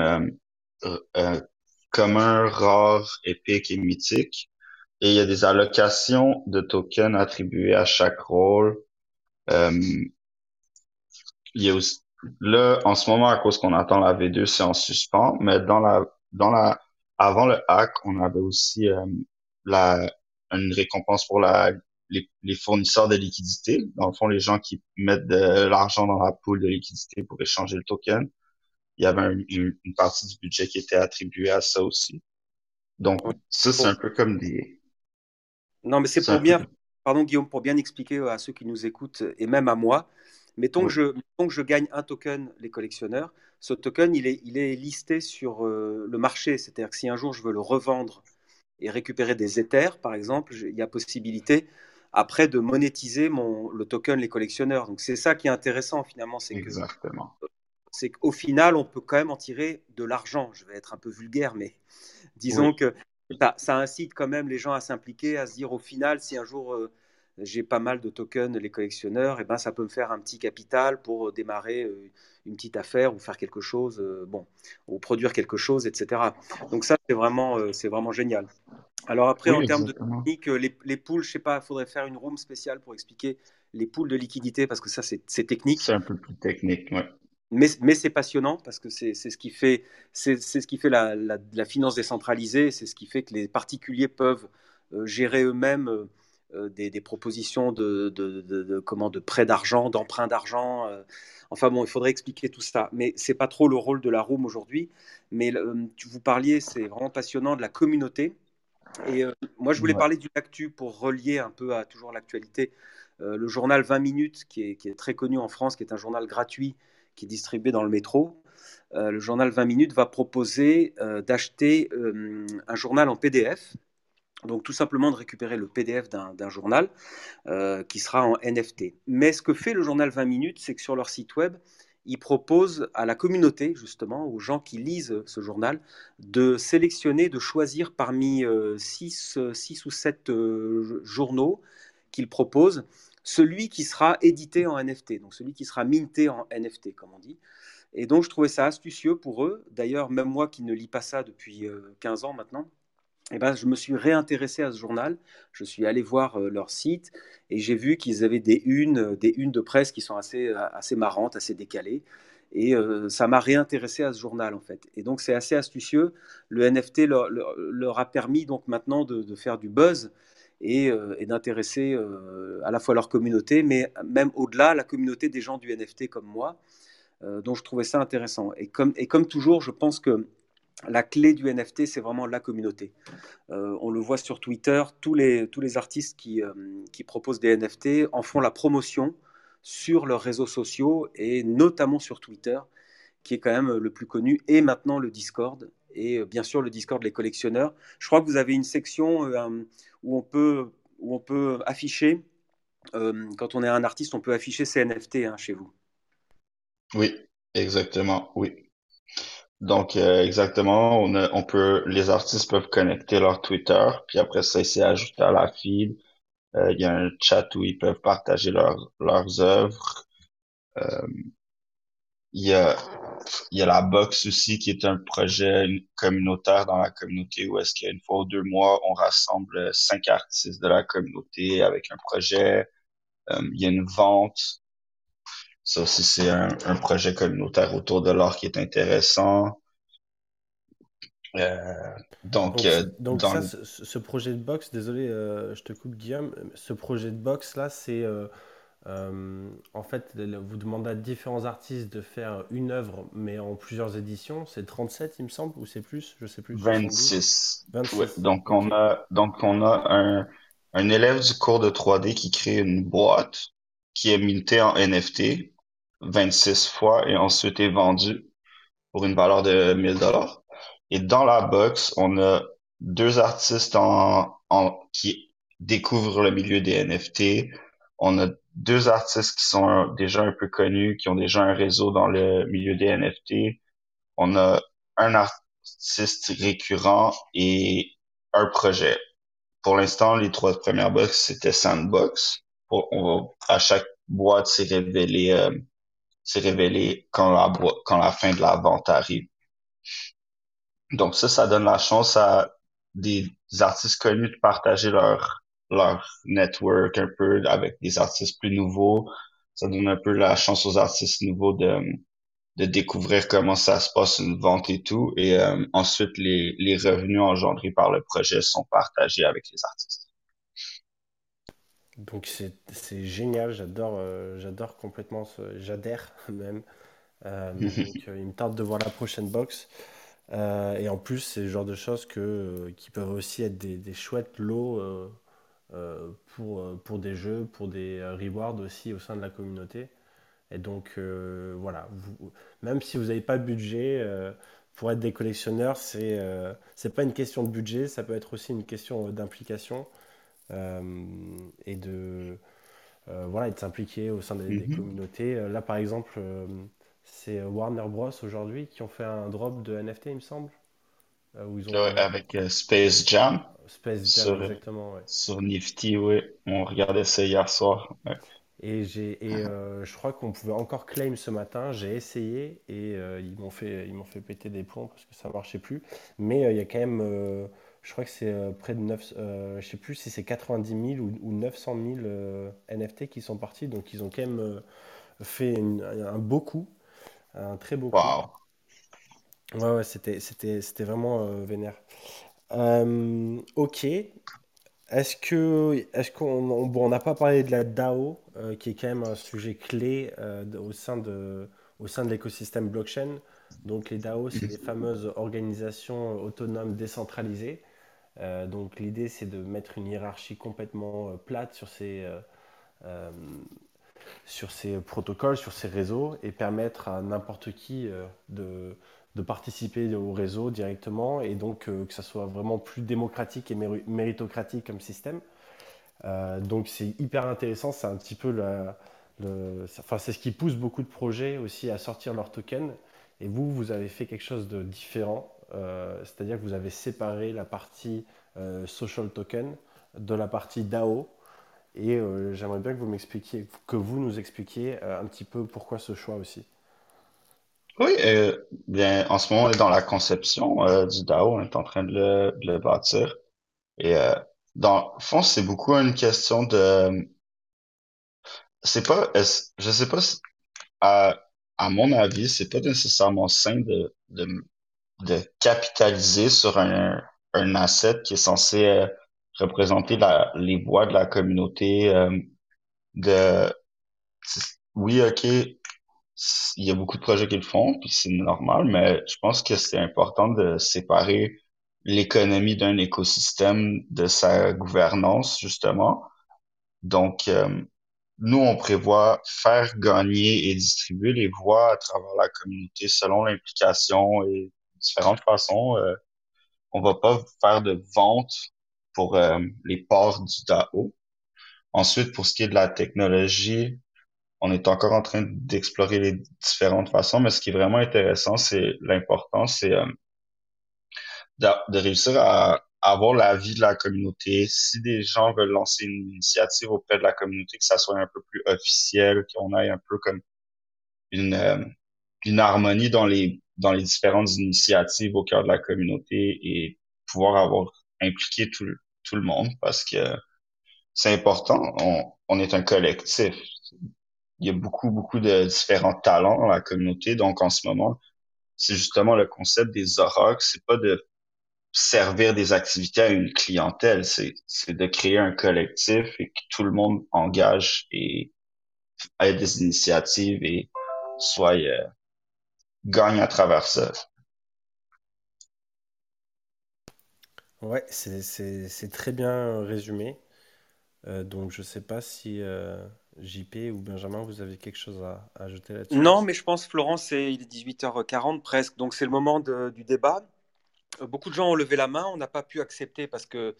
commun, rare, épique et mythique. Et il y a des allocations de tokens attribuées à chaque rôle. Euh, il y a aussi, là, en ce moment, à cause qu'on attend la V2, c'est en suspens, mais dans la, dans la, avant le hack, on avait aussi euh, la, une récompense pour la, les, les, fournisseurs de liquidité. Dans le fond, les gens qui mettent de l'argent dans la pool de liquidité pour échanger le token. Il y avait une, une partie du budget qui était attribuée à ça aussi. Donc, ça, c'est un peu comme des, non, mais c'est pour bien, pardon Guillaume, pour bien expliquer à ceux qui nous écoutent et même à moi. Mettons, que, je, que je gagne un token, les collectionneurs, ce token, il est, il est listé sur euh, le marché. C'est-à-dire que si un jour je veux le revendre et récupérer des Ethers, par exemple, il y a possibilité après de monétiser mon, le token les collectionneurs. Donc c'est ça qui est intéressant finalement, c'est que c'est qu'au final on peut quand même en tirer de l'argent. Je vais être un peu vulgaire, mais disons que ça, incite quand même les gens à s'impliquer, à se dire au final, si un jour euh, j'ai pas mal de tokens, les collectionneurs, et eh ben, ça peut me faire un petit capital pour euh, démarrer euh, une petite affaire ou faire quelque chose, bon, ou produire quelque chose, etc. Donc ça, c'est vraiment, c'est vraiment génial. Alors après, en termes de technique, les, les poules, je sais pas, il faudrait faire une room spéciale pour expliquer les poules de liquidité parce que ça, c'est technique. C'est un peu plus technique, ouais mais, c'est passionnant parce que c'est ce qui fait, c'est ce qui fait la, la, finance décentralisée, c'est ce qui fait que les particuliers peuvent euh, gérer eux-mêmes euh, des, des propositions de, de, de, de comment, de prêt d'argent, d'emprunt d'argent. euh. enfin bon, il faudrait expliquer tout ça. Mais c'est pas trop le rôle de la room aujourd'hui. Mais tu vous parliez, c'est vraiment passionnant de la communauté. Et euh, moi, je voulais Ouais. parler du actu pour relier un peu à toujours l'actualité. Euh, le journal 20 minutes, qui est, qui est très connu en France, qui est un journal gratuit qui est distribué dans le métro. Euh, le journal 20 minutes va proposer d'acheter un journal en PDF. Donc tout simplement de récupérer le PDF d'un journal qui sera en NFT. Mais ce que fait le journal 20 minutes, c'est que sur leur site web, ils proposent à la communauté, justement, aux gens qui lisent ce journal, de sélectionner, de choisir parmi 6 ou 7 journaux qu'ils proposent, celui qui sera édité en NFT, donc celui qui sera minté en NFT, comme on dit. Et donc je trouvais ça astucieux pour eux. D'ailleurs, même moi qui ne lis pas ça depuis euh, 15 ans maintenant, eh ben, je me suis réintéressé à ce journal. Je suis allé voir euh, leur site et j'ai vu qu'ils avaient des unes, euh, des unes de presse qui sont assez, euh, assez marrantes, assez décalées. Et ça m'a réintéressé à ce journal en fait. Et donc c'est assez astucieux. Le NFT leur, a permis donc maintenant de, faire du buzz et, et d'intéresser à la fois leur communauté, mais même au-delà la communauté des gens du NFT comme moi. Donc je trouvais ça intéressant. Et comme, et comme toujours, je pense que la clé du NFT, c'est vraiment la communauté. Euh, on le voit sur Twitter, tous les, tous les artistes qui, euh, qui proposent des NFT en font la promotion sur leurs réseaux sociaux et notamment sur Twitter, qui est quand même le plus connu, et maintenant le Discord, et euh, bien sûr le Discord des collectionneurs. Je crois que vous avez une section où, on peut, où on peut afficher, quand on est un artiste, on peut afficher ses NFT hein, chez vous. Oui, exactement, oui. Donc, euh, exactement, on a, on peut, les artistes peuvent connecter leur Twitter, puis après ça, c'est ajouté à la feed. Euh, Il y a un chat où ils peuvent partager leurs leurs œuvres. Euh, il y a, y a la box aussi qui est un projet communautaire dans la communauté où est-ce qu'une fois ou deux mois, on rassemble cinq artistes de la communauté avec un projet. Il y a une vente. Ça aussi, c'est un, un projet communautaire autour de l'art qui est intéressant. Euh, donc, Donc, euh, donc dans ça, le- ce, ce projet de box, désolé, euh, je te coupe Guillaume, ce projet de box là, c'est en fait, vous demandez à différents artistes de faire une œuvre, mais en plusieurs éditions. C'est 37, il me semble, ou c'est plus, je sais plus. 70. 26. 26. Ouais, donc on a donc on a un un élève du cours de 3D qui crée une boîte qui est mintée en NFT 26 fois et ensuite est vendue pour une valeur de 1000 dollars. Et dans la box, on a deux artistes en, en qui découvrent le milieu des NFT. On a deux artistes qui sont déjà un peu connus, qui ont déjà un réseau dans le milieu des NFT. On a un artiste récurrent et un projet. Pour l'instant, les trois premières box, c'était Sandbox. À chaque boîte, c'est révélé, euh, c'est révélé quand la quand la fin de la vente arrive. Donc ça, ça donne la chance à des artistes connus de partager leur leur network un peu avec des artistes plus nouveaux. Ça donne un peu la chance aux artistes nouveaux de de découvrir comment ça se passe une vente et tout. Et euh, ensuite, les, les revenus engendrés par le projet sont partagés avec les artistes. Donc c'est c'est génial, j'adore euh, j'adore complètement ce, j'adhère même. Euh, donc euh, il me tarde de voir la prochaine box. Et en plus, c'est le genre de choses que, qui peuvent aussi être des, des chouettes lots pour, pour des jeux, pour des rewards aussi au sein de la communauté. Et donc voilà, vous, même si vous n'avez pas de budget, pour être des collectionneurs, c'est c'est pas une question de budget, ça peut être aussi une question d'implication et de euh, voilà, et de s'impliquer au sein des, des Mhm. communautés. Euh, Là, par exemple, euh, c'est Warner Bros. aujourd'hui qui ont fait un drop de NFT, il me semble, euh, où ils ont Ouais, avec euh, Space Jam Space Jam, sur, exactement, ouais. sur Nifty, oui. On regardait ça hier soir. Ouais. Et j'ai et euh, je crois qu'on pouvait encore claim ce matin. J'ai essayé et euh, ils m'ont fait ils m'ont fait péter des plombs parce que ça marchait plus. Mais euh, il y a quand même, euh, je crois que c'est euh, près de 9, euh, je sais plus si c'est 90 000 ou, ou 900 000 euh, NFT qui sont partis. Donc ils ont quand même euh, fait une- un beau coup, un très beau coup. Wow. Ouais ouais, c'était c'était c'était vraiment euh, vénère. Ok. est-ce que, est-ce qu'on, on bon, on n'a pas parlé de la DAO, qui est quand même un sujet clé au sein de, au sein de l'écosystème blockchain. Donc les DAO, c'est des fameuses organisations autonomes décentralisées. Euh, donc l'idée, c'est de mettre une hiérarchie complètement euh, plate sur ces, euh, sur ces protocoles, sur ces réseaux, et permettre à n'importe qui de, de participer au réseau directement, et donc que ça soit vraiment plus démocratique et méri- méritocratique comme système. Donc c'est hyper intéressant, c'est un petit peu la, enfin, c'est ce qui pousse beaucoup de projets aussi à sortir leurs tokens. Et vous, vous avez fait quelque chose de différent, c'est-à-dire que vous avez séparé la partie euh, social token de la partie DAO. Et euh, j'aimerais bien que vous m'expliquiez, que vous nous expliquiez euh, un petit peu pourquoi ce choix aussi. Oui, euh, bien, en ce moment, on est dans la conception euh, du DAO, on est en train de le, de le bâtir. Et euh, dans le fond, c'est beaucoup une question de, c'est pas, je sais pas, à, à mon avis, c'est pas nécessairement sain de, de capitaliser sur un, un asset qui est censé euh, représenter la, les voix de la communauté. euh, de, oui, ok, il y a beaucoup de projets qui le font, puis c'est normal, mais je pense que c'est important de séparer l'économie d'un écosystème de sa gouvernance, justement. Donc, euh, nous, on prévoit faire gagner et distribuer les voix à travers la communauté selon l'implication et différentes façons. Euh, on va pas faire de vente pour euh, les parts du DAO. Ensuite, pour ce qui est de la technologie, on est encore en train d'explorer les différentes façons, mais ce qui est vraiment intéressant, c'est l'important, c'est euh, de, réussir à avoir l'avis de la communauté. Si des gens veulent lancer une initiative auprès de la communauté, que ça soit un peu plus officiel, qu'on ait un peu comme une, euh, une harmonie dans les, dans les différentes initiatives au cœur de la communauté et pouvoir avoir impliqué tout, tout le monde parce que c'est important. On, on est un collectif. Il y a beaucoup, beaucoup de différents talents dans la communauté. Donc, en ce moment, c'est justement le concept des aurochs. C'est pas de servir des activités à une clientèle. C'est, c'est de créer un collectif et que tout le monde engage et ait des initiatives et soit euh, gagne à travers ça. Ouais, c'est très bien résumé. Euh, donc je sais pas si euh, JP ou Benjamin, vous avez quelque chose à, à ajouter là-dessus? Non, mais je pense, Florent, c'est, il est 18h40 presque, donc c'est le moment de- du débat. Euh, Beaucoup de gens ont levé la main, on n'a pas pu accepter parce que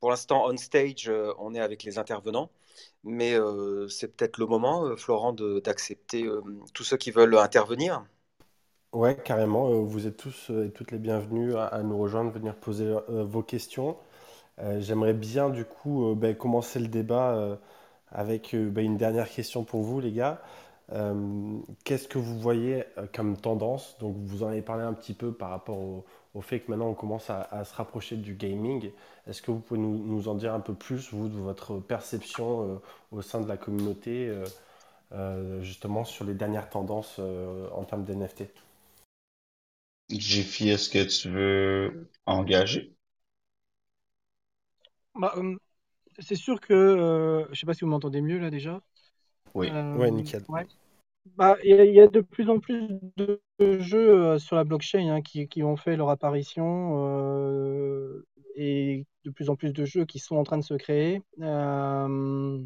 pour l'instant, on stage, euh, on est avec les intervenants. Mais euh, c'est peut-être le moment, euh, Florent, d'accepter euh, tous ceux qui veulent intervenir. Ouais, carrément. euh, vous êtes tous euh, et toutes les bienvenus à, nous rejoindre, venir poser euh, vos questions. J'aimerais bien du coup ben, commencer le débat avec ben, une dernière question pour vous, les gars. Qu'est-ce que vous voyez comme tendance? Donc, vous en avez parlé un petit peu par rapport au, fait que maintenant on commence à, se rapprocher du gaming. Est-ce que vous pouvez nous, en dire un peu plus, vous, de votre perception au sein de la communauté, justement sur les dernières tendances en termes d'NFT? Jiffy, est-ce que tu veux engager? Bah, hum, c'est sûr que, euh, je sais pas si vous m'entendez mieux là déjà. Oui. Ouais, Euh, nickel. ouais. Bah, il y, a il y a de plus en plus de jeux euh, sur la blockchain hein, qui, qui ont fait leur apparition euh, et de plus en plus de jeux qui sont en train de se créer. Euh,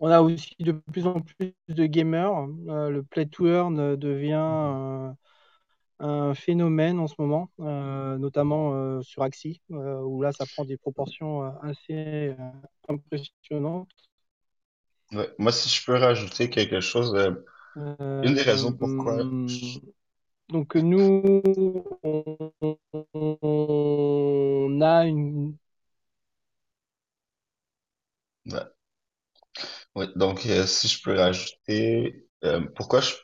on a aussi de plus en plus de gamers. Euh, le play to earn devient euh, un phénomène en ce moment, euh, notamment euh, sur Axie, euh, où là ça prend des proportions assez impressionnantes. Ouais. Moi, si je peux rajouter quelque chose, une des raisons pourquoi je- donc nous, on, on a une... ouais. Ouais. Donc, si je peux rajouter, pourquoi je-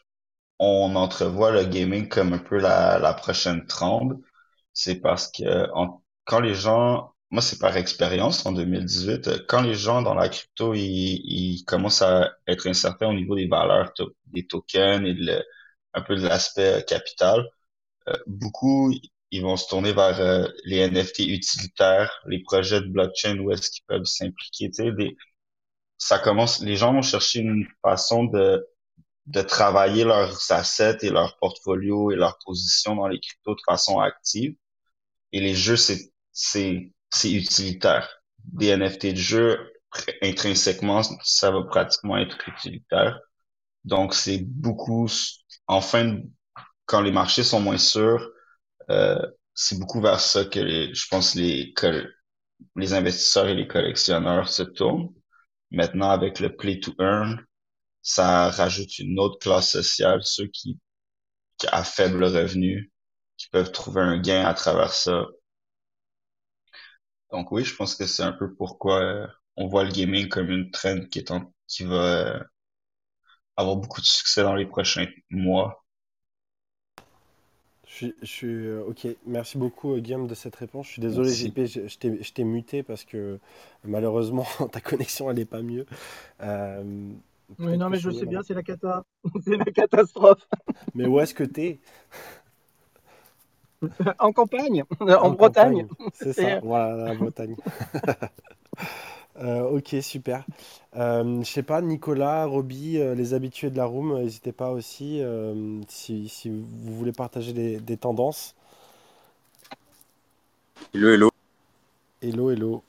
on entrevoit le gaming comme un peu la, la prochaine trend, c'est parce que quand les gens, moi c'est par expérience en 2018, euh, quand les gens dans la crypto ils, ils commencent à être incertains au niveau des valeurs des tokens et de un peu de l'aspect capital, euh, beaucoup ils vont se tourner vers euh, les NFT utilitaires, les projets de blockchain où est-ce qu'ils peuvent s'impliquer. Ça commence, les gens vont chercher une façon de de travailler leurs assets et leur portfolio et leur position dans les cryptos de façon active. Et les jeux, c'est c'est c'est utilitaire. Des NFT de jeux intrinsèquement, ça va pratiquement être utilitaire. Donc c'est beaucoup. Enfin, quand les marchés sont moins sûrs, euh, c'est beaucoup vers ça que les, je pense les les investisseurs et les collectionneurs se tournent. Maintenant, avec le play to earn, ça rajoute une autre classe sociale, ceux qui, qui à faible revenu, qui peuvent trouver un gain à travers ça. Donc oui, je pense que c'est un peu pourquoi euh, on voit le gaming comme une trend qui est en, qui va euh, avoir beaucoup de succès dans les prochains mois. Je suis, euh, ok, merci beaucoup Guillaume de cette réponse. Je suis désolé JP, je, je t'ai muté parce que malheureusement ta connexion elle est pas mieux. Oui, non mais je sais bien, c'est la cata, c'est la catastrophe. Mais où est-ce que t'es? En campagne, en, Bretagne. C'est ça, voilà la Bretagne. Euh, ok, super. Euh, je sais pas, Nicolas, Roby, euh, les habitués de la room, n'hésitez pas aussi si, si, vous voulez partager des, des, tendances. Hello, hello. Hello, hello.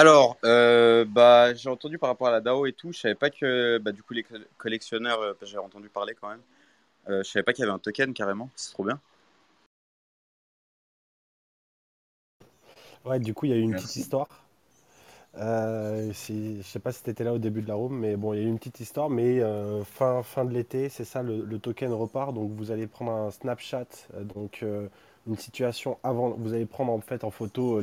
Alors, bah, j'ai entendu par rapport à la DAO et tout, je savais pas que bah, du coup les collectionneurs, j'ai entendu parler quand même. je savais pas qu'il y avait un token carrément, c'est trop bien. Ouais, du coup, il y a eu une petite histoire. Euh, je sais pas si tu étais là au début de la room, mais bon, il y a eu une petite histoire. Mais euh, fin, fin de l'été, c'est ça, le, token repart. Donc vous allez prendre un snapshot, euh, donc euh, une situation avant. Vous allez prendre en fait en photo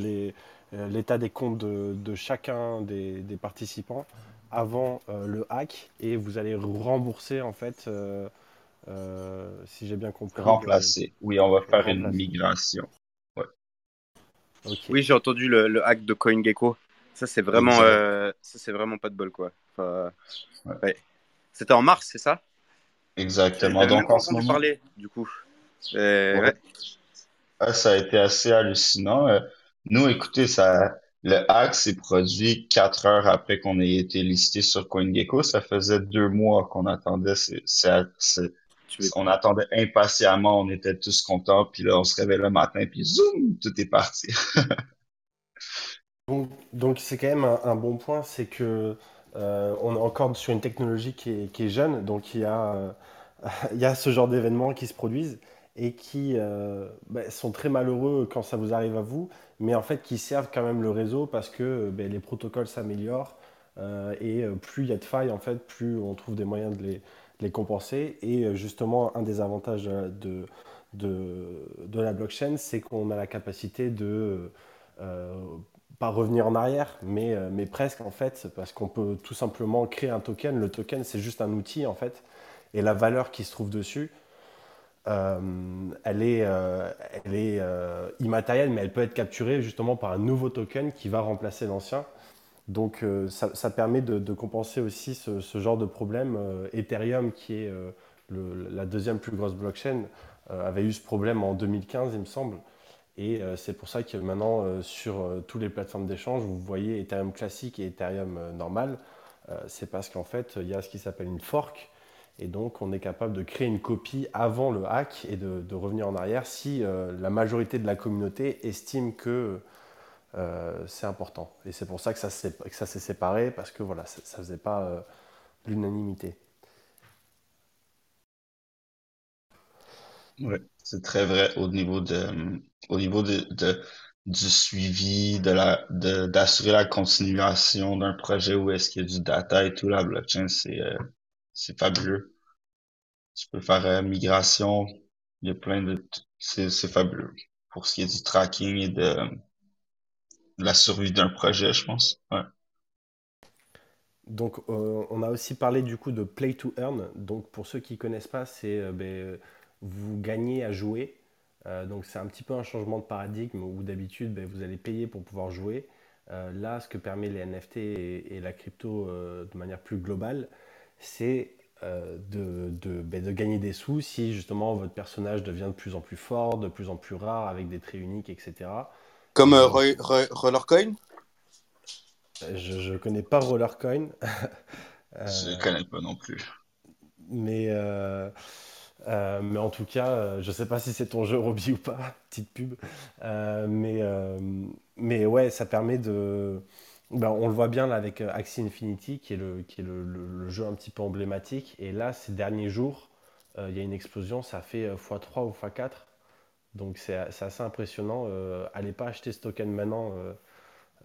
l'état des comptes de, chacun des, participants avant le hack et vous allez rembourser en fait, si j'ai bien compris. Remplacer. Oui, on va faire une migration. Oui, j'ai entendu le, hack de CoinGecko. Ça, c'est vraiment, euh, ça, c'est vraiment pas de bol, quoi. C'était en mars, c'est ça? Exactement. Donc, en ce moment. parler, du coup. ça a été assez hallucinant. Nous, écoutez, ça, le hack s'est produit quatre heures après qu'on ait été listé sur CoinGecko. Ça faisait deux mois qu'on attendait. C'est on attendait impatiemment, on était tous contents, puis là, on se réveille le matin, puis zoom, tout est parti. donc, c'est quand même un, bon point, c'est que euh, on est encore sur une technologie qui est, jeune, donc il y a, euh, il y a ce genre d'événements qui se produisent et qui euh, ben, sont très malheureux quand ça vous arrive à vous, mais en fait qui servent quand même le réseau parce que ben, les protocoles s'améliorent et plus il y a de failles, en fait, plus on trouve des moyens de les, compenser. Et euh, justement, un des avantages de, la blockchain, c'est qu'on a la capacité de, euh, pas revenir en arrière, mais, euh, mais presque en fait, parce qu'on peut tout simplement créer un token. Le token, c'est juste un outil en fait, et la valeur qui se trouve dessus, elle est, elle est immatérielle, mais elle peut être capturée justement par un nouveau token qui va remplacer l'ancien. Donc euh, ça, permet de, compenser aussi ce, genre de problème. Euh, Ethereum, qui est euh, la deuxième plus grosse blockchain, avait eu ce problème en 2015, il me semble. Et c'est pour ça que maintenant, sur toutes les plateformes d'échange, vous voyez Ethereum classique et Ethereum normal. c'est parce qu'en fait, il y a ce qui s'appelle une fork. Et donc, on est capable de créer une copie avant le hack et de, de revenir en arrière si la majorité de la communauté estime que euh, c'est important. Et c'est pour ça que ça s'est séparé, parce que voilà, ça ne faisait pas euh, l'unanimité. Oui, c'est très vrai au niveau de, au niveau de, du suivi, de d'assurer la continuation d'un projet où est-ce qu'il y a du data et tout, la blockchain, c'est, euh, c'est fabuleux. Tu peux faire migration, il y a plein de, c'est, c'est fabuleux. Pour ce qui est du tracking et de, la survie d'un projet, je pense. Donc, euh, on a aussi parlé du coup de play to earn. Donc, pour ceux qui ne connaissent pas, c'est euh, ben, vous gagnez à jouer. Euh, donc, c'est un petit peu un changement de paradigme où d'habitude, ben, vous allez payer pour pouvoir jouer. là, ce que permet les NFT et, la crypto de manière plus globale, c'est euh, de, de, ben, de gagner des sous si justement votre personnage devient de plus en plus fort, de plus en plus rare, avec des traits uniques, etc. Comme euh, Roy- Roy- Rollercoin Je ne connais pas Rollercoin. Euh, Je ne connais pas non plus. Mais, euh, euh, mais en tout cas, euh, je sais pas si c'est ton jeu Roby ou pas, petite pub. Euh, mais, euh, mais ouais, ça permet de. Ben, on le voit bien là avec euh, Axie Infinity, qui est, le, jeu un petit peu emblématique. Et là, ces derniers jours, euh, il y a une explosion, ça fait euh, x3 ou x4. Donc c'est assez impressionnant. Euh, allez pas acheter ce token maintenant. euh,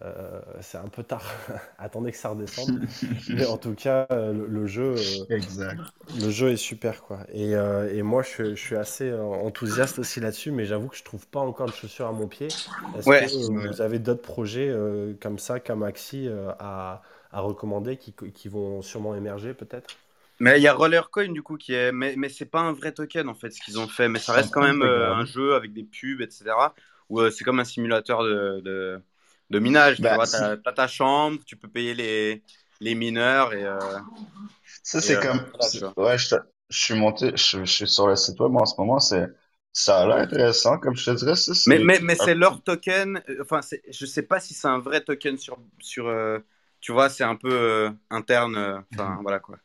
euh, c'est un peu tard. Attendez que ça redescende. Mais en tout cas, euh, le, le jeu. euh, Exact. le jeu est super quoi. Et, euh, et moi je, suis- je suis assez enthousiaste aussi là-dessus, mais j'avoue que je trouve pas encore de chaussures à mon pied. Est-ce Ouais. que euh, vous avez d'autres projets comme ça, comme euh, à, à recommander qui, qui vont sûrement émerger peut-être? Mais il y a Rollercoin du coup qui est. Mais, mais c'est pas un vrai token en fait ce qu'ils ont fait. Mais ça reste quand même un jeu avec des pubs, etc. Où c'est comme un simulateur de, de, de minage. Bah, tu vois, c'est- t'as, t'as ta chambre, tu peux payer les, les mineurs et. euh, Ça, c'est euh, comme. voilà, vois. ouais, je, je suis monté, je, je suis sur le site web en ce moment, c'est, ça a l'air intéressant, comme je te dirais, ça. Mais, mais, mais c'est leur token. euh, Enfin, je sais pas si c'est un vrai token sur. sur euh, tu vois, c'est un peu euh, interne. Enfin, voilà quoi.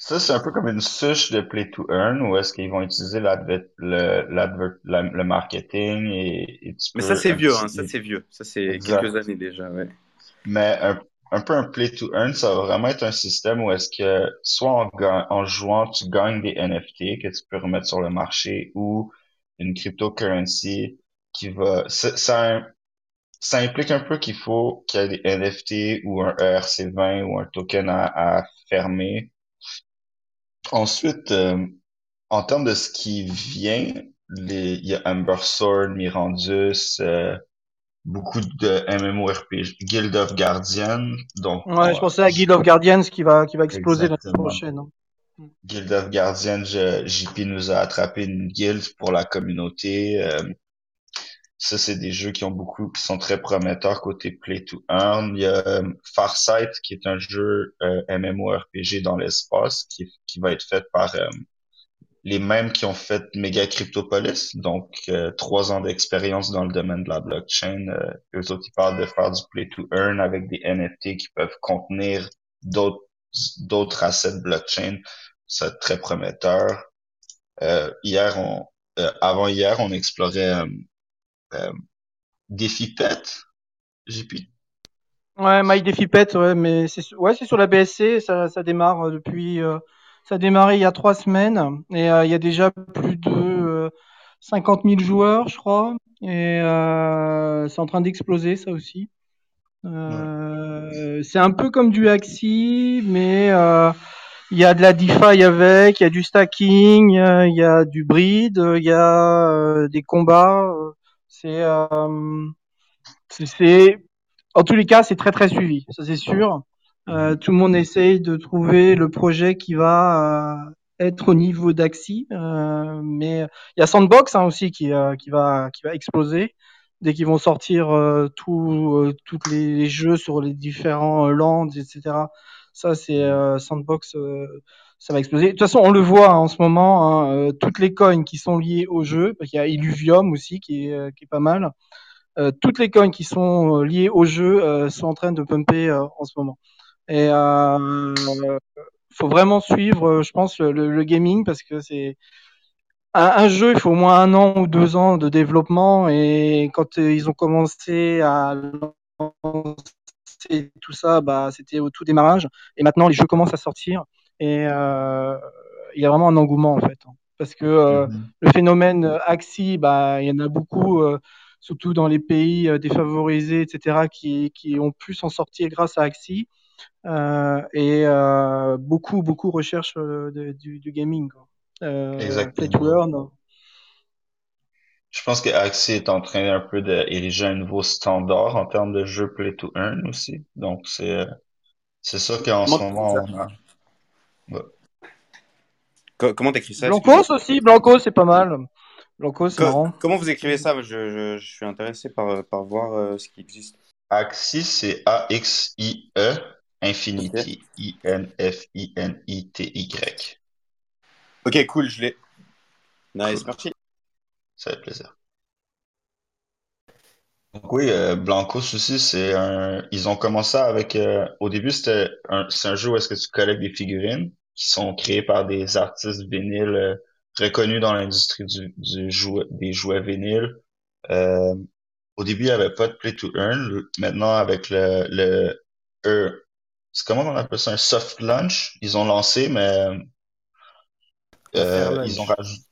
Ça, c'est un peu comme une souche de Play to Earn, où est-ce qu'ils vont utiliser l'adver, le, la- le marketing et, et tu Mais peux ça, c'est vieux. petit- Hein, ça, c'est vieux. Ça, c'est Exact. quelques années déjà. Ouais. Mais un, un peu un play to earn, ça va vraiment être un système où est-ce que soit en, en jouant, tu gagnes des NFT que tu peux remettre sur le marché ou une cryptocurrency qui va, ça, ça, ça implique un peu qu'il faut qu'il y ait des NFT ou un ERC20 ou un token à, à fermer. Ensuite, euh, en termes de ce qui vient, les, il y a Amber Sword, Mirandus, euh, beaucoup de MMORPG, Guild of Guardian, donc Ouais, je pensais à Guild of Guardians qui va, qui va exploser l'année prochaine. hein. Guild of Guardian, je- JP nous a attrapé une guild pour la communauté. euh, ça, c'est des jeux qui ont beaucoup, qui sont très prometteurs côté play to earn. Il y a euh, Farsight, qui est un jeu euh, MMORPG dans l'espace, qui, qui va être fait par euh, les mêmes qui ont fait Mega Cryptopolis, donc euh, trois ans d'expérience dans le domaine de la blockchain. Euh, eux autres, ils parlent de faire du play to earn avec des NFT qui peuvent contenir d'autres d'autres assets blockchain. C'est très prometteur. Euh, hier, on, euh, avant hier, on explorait euh, Défi Pet, JP. Ouais, My Défi Pet, ouais, mais c'est sur- ouais, c'est sur la BSC, ça, ça démarre euh, depuis, euh, ça a démarré il y a trois semaines et euh, il y a déjà plus de euh, 50 000 joueurs, je crois, et euh, c'est en train d'exploser ça aussi. Euh, c'est un peu comme du Axie, mais euh, il y a de la DeFi avec, il y a du stacking, euh, il y a du breed, euh, il y a euh, des combats. Euh, C'est, c'est, en tous les cas, c'est très très suivi, ça c'est sûr. Euh, tout le monde essaye de trouver le projet qui va euh, être au niveau d'Axi, euh, mais il y a Sandbox hein, aussi qui, euh, qui va qui va exploser dès qu'ils vont sortir euh, tous tous les, jeux sur les différents lands, etc. Ça c'est Sandbox, ça va exploser. De toute façon, on le voit hein, en ce moment, hein, euh, toutes les coins qui sont liées au jeu, qu'il y a Illuvium aussi qui est euh, pas mal. Euh, toutes les coins qui sont liées au jeu sont en train de pumper en ce moment. Et faut vraiment suivre, je pense, le, gaming parce que c'est un, jeu, il faut au moins un an ou deux ans de développement. Et quand ils ont commencé à lancer tout ça, bah, c'était au tout démarrage. Et maintenant, les jeux commencent à sortir. Et euh, il y a vraiment un engouement en fait, parce que euh, Mhm. le phénomène euh, Axie, bah, il y en a beaucoup, euh, surtout dans les pays euh, défavorisés, etc., qui, qui ont pu s'en sortir grâce à Axie. Euh, et euh, beaucoup, beaucoup recherchent euh, de- du, du gaming. Quoi. Euh, Exactement. play to earn. Je pense que Axie est en train un peu d'ériger un nouveau standard en termes de jeu play to earn aussi. Donc c'est c'est ça qu'en ce moment on a. Ouais. Comment t'écris ça Blancos aussi, Blanco c'est pas mal. Blanco c'est marrant. Comment vous écrivez ça? Je, je, je suis intéressé par, par voir euh, ce qui existe. Axie, c'est A-X-I-E, Infinity, I-N-F-I-N-I-T-Y. Ok, cool, je l'ai. Nice, merci. Ça fait plaisir. Donc oui, euh, Blancos aussi, c'est un. Ils ont commencé avec. euh, Au début, c'était un. C'est un jeu où est-ce que tu collectes des figurines qui sont créées par des artistes vinyles euh, reconnus dans l'industrie du, du jouet, des jouets vinyles. Euh, au début, il n'y avait pas de play to earn. Maintenant, avec le le euh, c'est comment on appelle ça un soft launch, ils ont lancé, mais euh, ils ont rajouté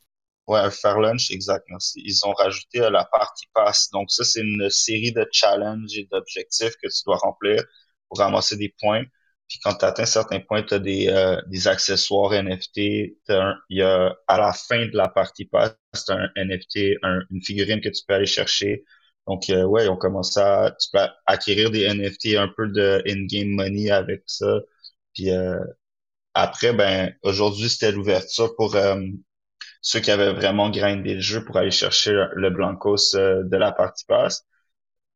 Ouais, un Fair Lunch, exact, merci. Ils ont rajouté la partie pass. Donc ça, c'est une série de challenges et d'objectifs que tu dois remplir pour ramasser des points. Puis quand tu atteins certains points, tu as des, euh, des accessoires NFT. Un- y a à la fin de la partie pass, tu un NFT, un- une figurine que tu peux aller chercher. Donc euh, ouais, ils ont commencé à tu peux acquérir des NFT, un peu de in-game money avec ça. Puis euh, après, ben aujourd'hui, c'était l'ouverture pour euh, ceux qui avaient vraiment grindé le jeu pour aller chercher le le Blancos euh, de la partie passe.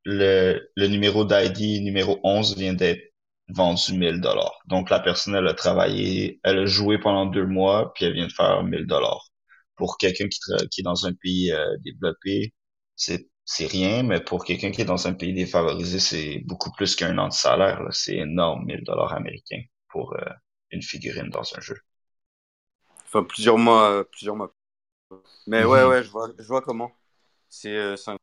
Le, le numéro d'ID numéro 11 vient d'être vendu 1000 dollars. Donc la personne, elle a travaillé, elle a joué pendant deux mois, puis elle vient de faire 1000 dollars. Pour quelqu'un qui, est dans un pays euh, développé, c'est c'est rien, mais pour quelqu'un qui est dans un pays défavorisé, c'est beaucoup plus qu'un an de salaire. C'est énorme, 1000 dollars américains pour euh, une figurine dans un jeu. Enfin, plusieurs mois, euh, plusieurs mois. Mais ouais, Mhm. ouais, je vois, je vois comment. C'est, euh, un-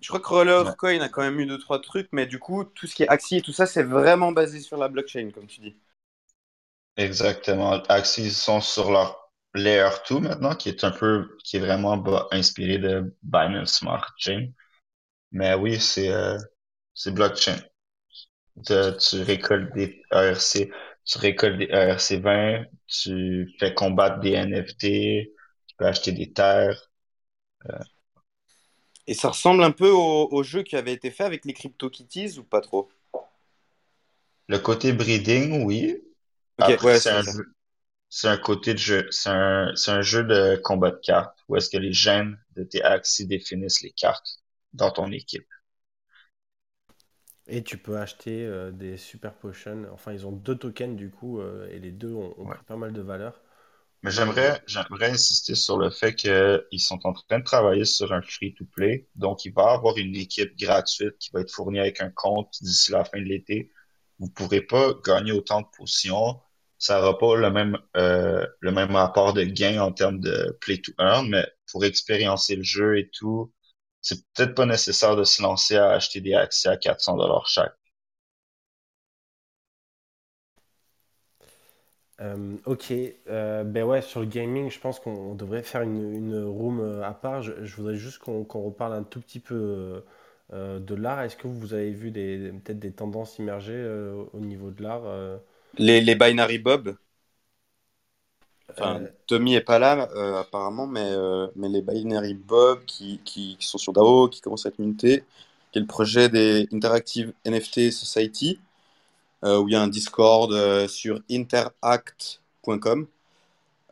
Je crois que. Rollercoin a quand même eu deux, trois trucs, mais du coup, tout ce qui est Axie et tout ça, c'est vraiment basé sur la blockchain, comme tu dis. Exactement. Axie, ils sont sur leur Layer 2 maintenant, qui est un peu, qui est vraiment inspiré de Binance Smart Chain. Mais oui, c'est euh, c'est blockchain. Tu, tu récoltes des ERC, tu récoltes des ERC 20, tu fais combattre des NFT, tu peux acheter des terres. Et ça ressemble un peu au, au jeu qui avait été fait avec les CryptoKitties ou pas trop? Le côté breeding, oui. Après, ouais, c'est un jeu, un côté de jeu, c'est un, c'est un jeu de combat de cartes où est-ce que les gènes de tes Axie définissent les cartes dans ton équipe. Et tu peux acheter euh, des super potions. Enfin, ils ont deux tokens du coup, euh, et les deux ont, ont Ouais. pris pas mal de valeur. Mais j'aimerais, j'aimerais insister sur le fait qu'ils sont en train de travailler sur un free-to-play. Donc, il va y avoir une équipe gratuite qui va être fournie avec un compte d'ici la fin de l'été. Vous pourrez pas gagner autant de potions. Ça n'aura pas le même, euh, le même rapport de gain en termes de play to earn, mais pour expériencer le jeu et tout, c'est peut-être pas nécessaire de se lancer à acheter des accès à 400 dollars chaque. Euh, ok, euh, ben ouais, sur le gaming, je pense qu'on on devrait faire une, une room euh, à part. Je, je voudrais juste qu'on qu'on reparle un tout petit peu euh, de l'art. Est-ce que vous avez vu des, peut-être des tendances immergées euh, au niveau de l'art euh, Les, les Binary Bob, enfin, euh, Tommy est pas là euh, apparemment, mais, euh, mais les Binary Bob qui, qui, qui sont sur DAO, qui commencent à être mintés, qui est le projet des Interactive NFT Society, euh, où il y a un Discord euh, sur interact.com.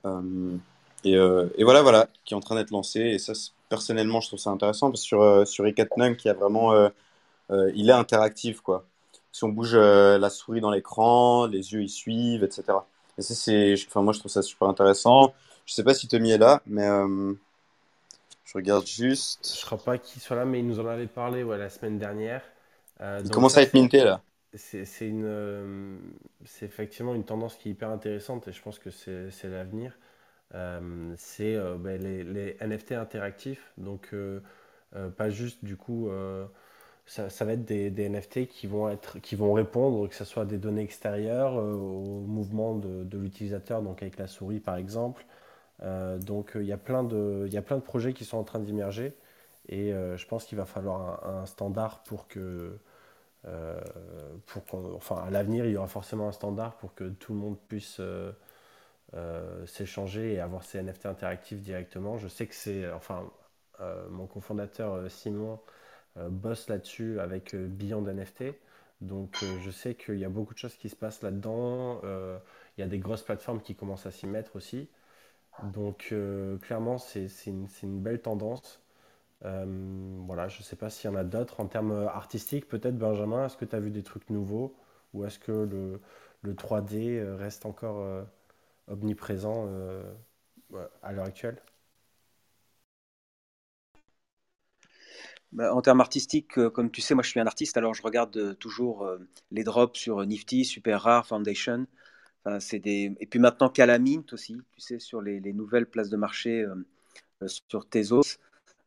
Euh, et, et voilà, voilà, qui est en train d'être lancé. Et ça, personnellement, je trouve ça intéressant parce que sur, sur Ecatnum, qui a vraiment, il est interactif, quoi. Si on bouge la souris dans l'écran, les yeux ils suivent, etc. Et ça, c'est, enfin, moi, je trouve ça super intéressant. Je sais pas si Tommy est là, mais je regarde je juste. crois pas qu'il soit là, mais il nous en avait parlé ouais, la semaine dernière. Euh, Il commence ça, à être minté là. C'est une, euh, c'est effectivement une tendance qui est hyper intéressante et je pense que c'est l'avenir. Euh, c'est euh, ben, les, les NFT interactifs, donc pas juste du coup, ça, va être des, NFT qui vont être, qui vont répondre, que ce soit des données extérieures, au mouvement de, de l'utilisateur, donc avec la souris par exemple. Donc il y a plein de, il plein de projets qui sont en train d'immerger et je pense qu'il va falloir un standard pour que euh, pour enfin, à l'avenir, il y aura forcément un standard pour que tout le monde puisse euh, euh, s'échanger et avoir ses NFT interactifs directement. Je sais que c'est, enfin, mon cofondateur Simon bosse là-dessus avec Beyond NFT. Donc, je sais qu'il y a beaucoup de choses qui se passent là-dedans. Il y a des grosses plateformes qui commencent à s'y mettre aussi. Donc, clairement, c'est c'est une, c'est une belle tendance. Euh, voilà, je sais pas s'il y en a d'autres. En termes artistiques, peut-être Benjamin, est-ce que tu as vu des trucs nouveaux ou est-ce que le, le 3D euh, reste encore euh, omniprésent à l'heure actuelle? Bah, en termes artistiques, comme tu sais, moi je suis un artiste, alors je regarde toujours les drops sur Nifty, Super Rare, Foundation. Enfin, c'est des... Et puis maintenant Calamint aussi, tu sais, sur les, les nouvelles places de marché sur Tezos.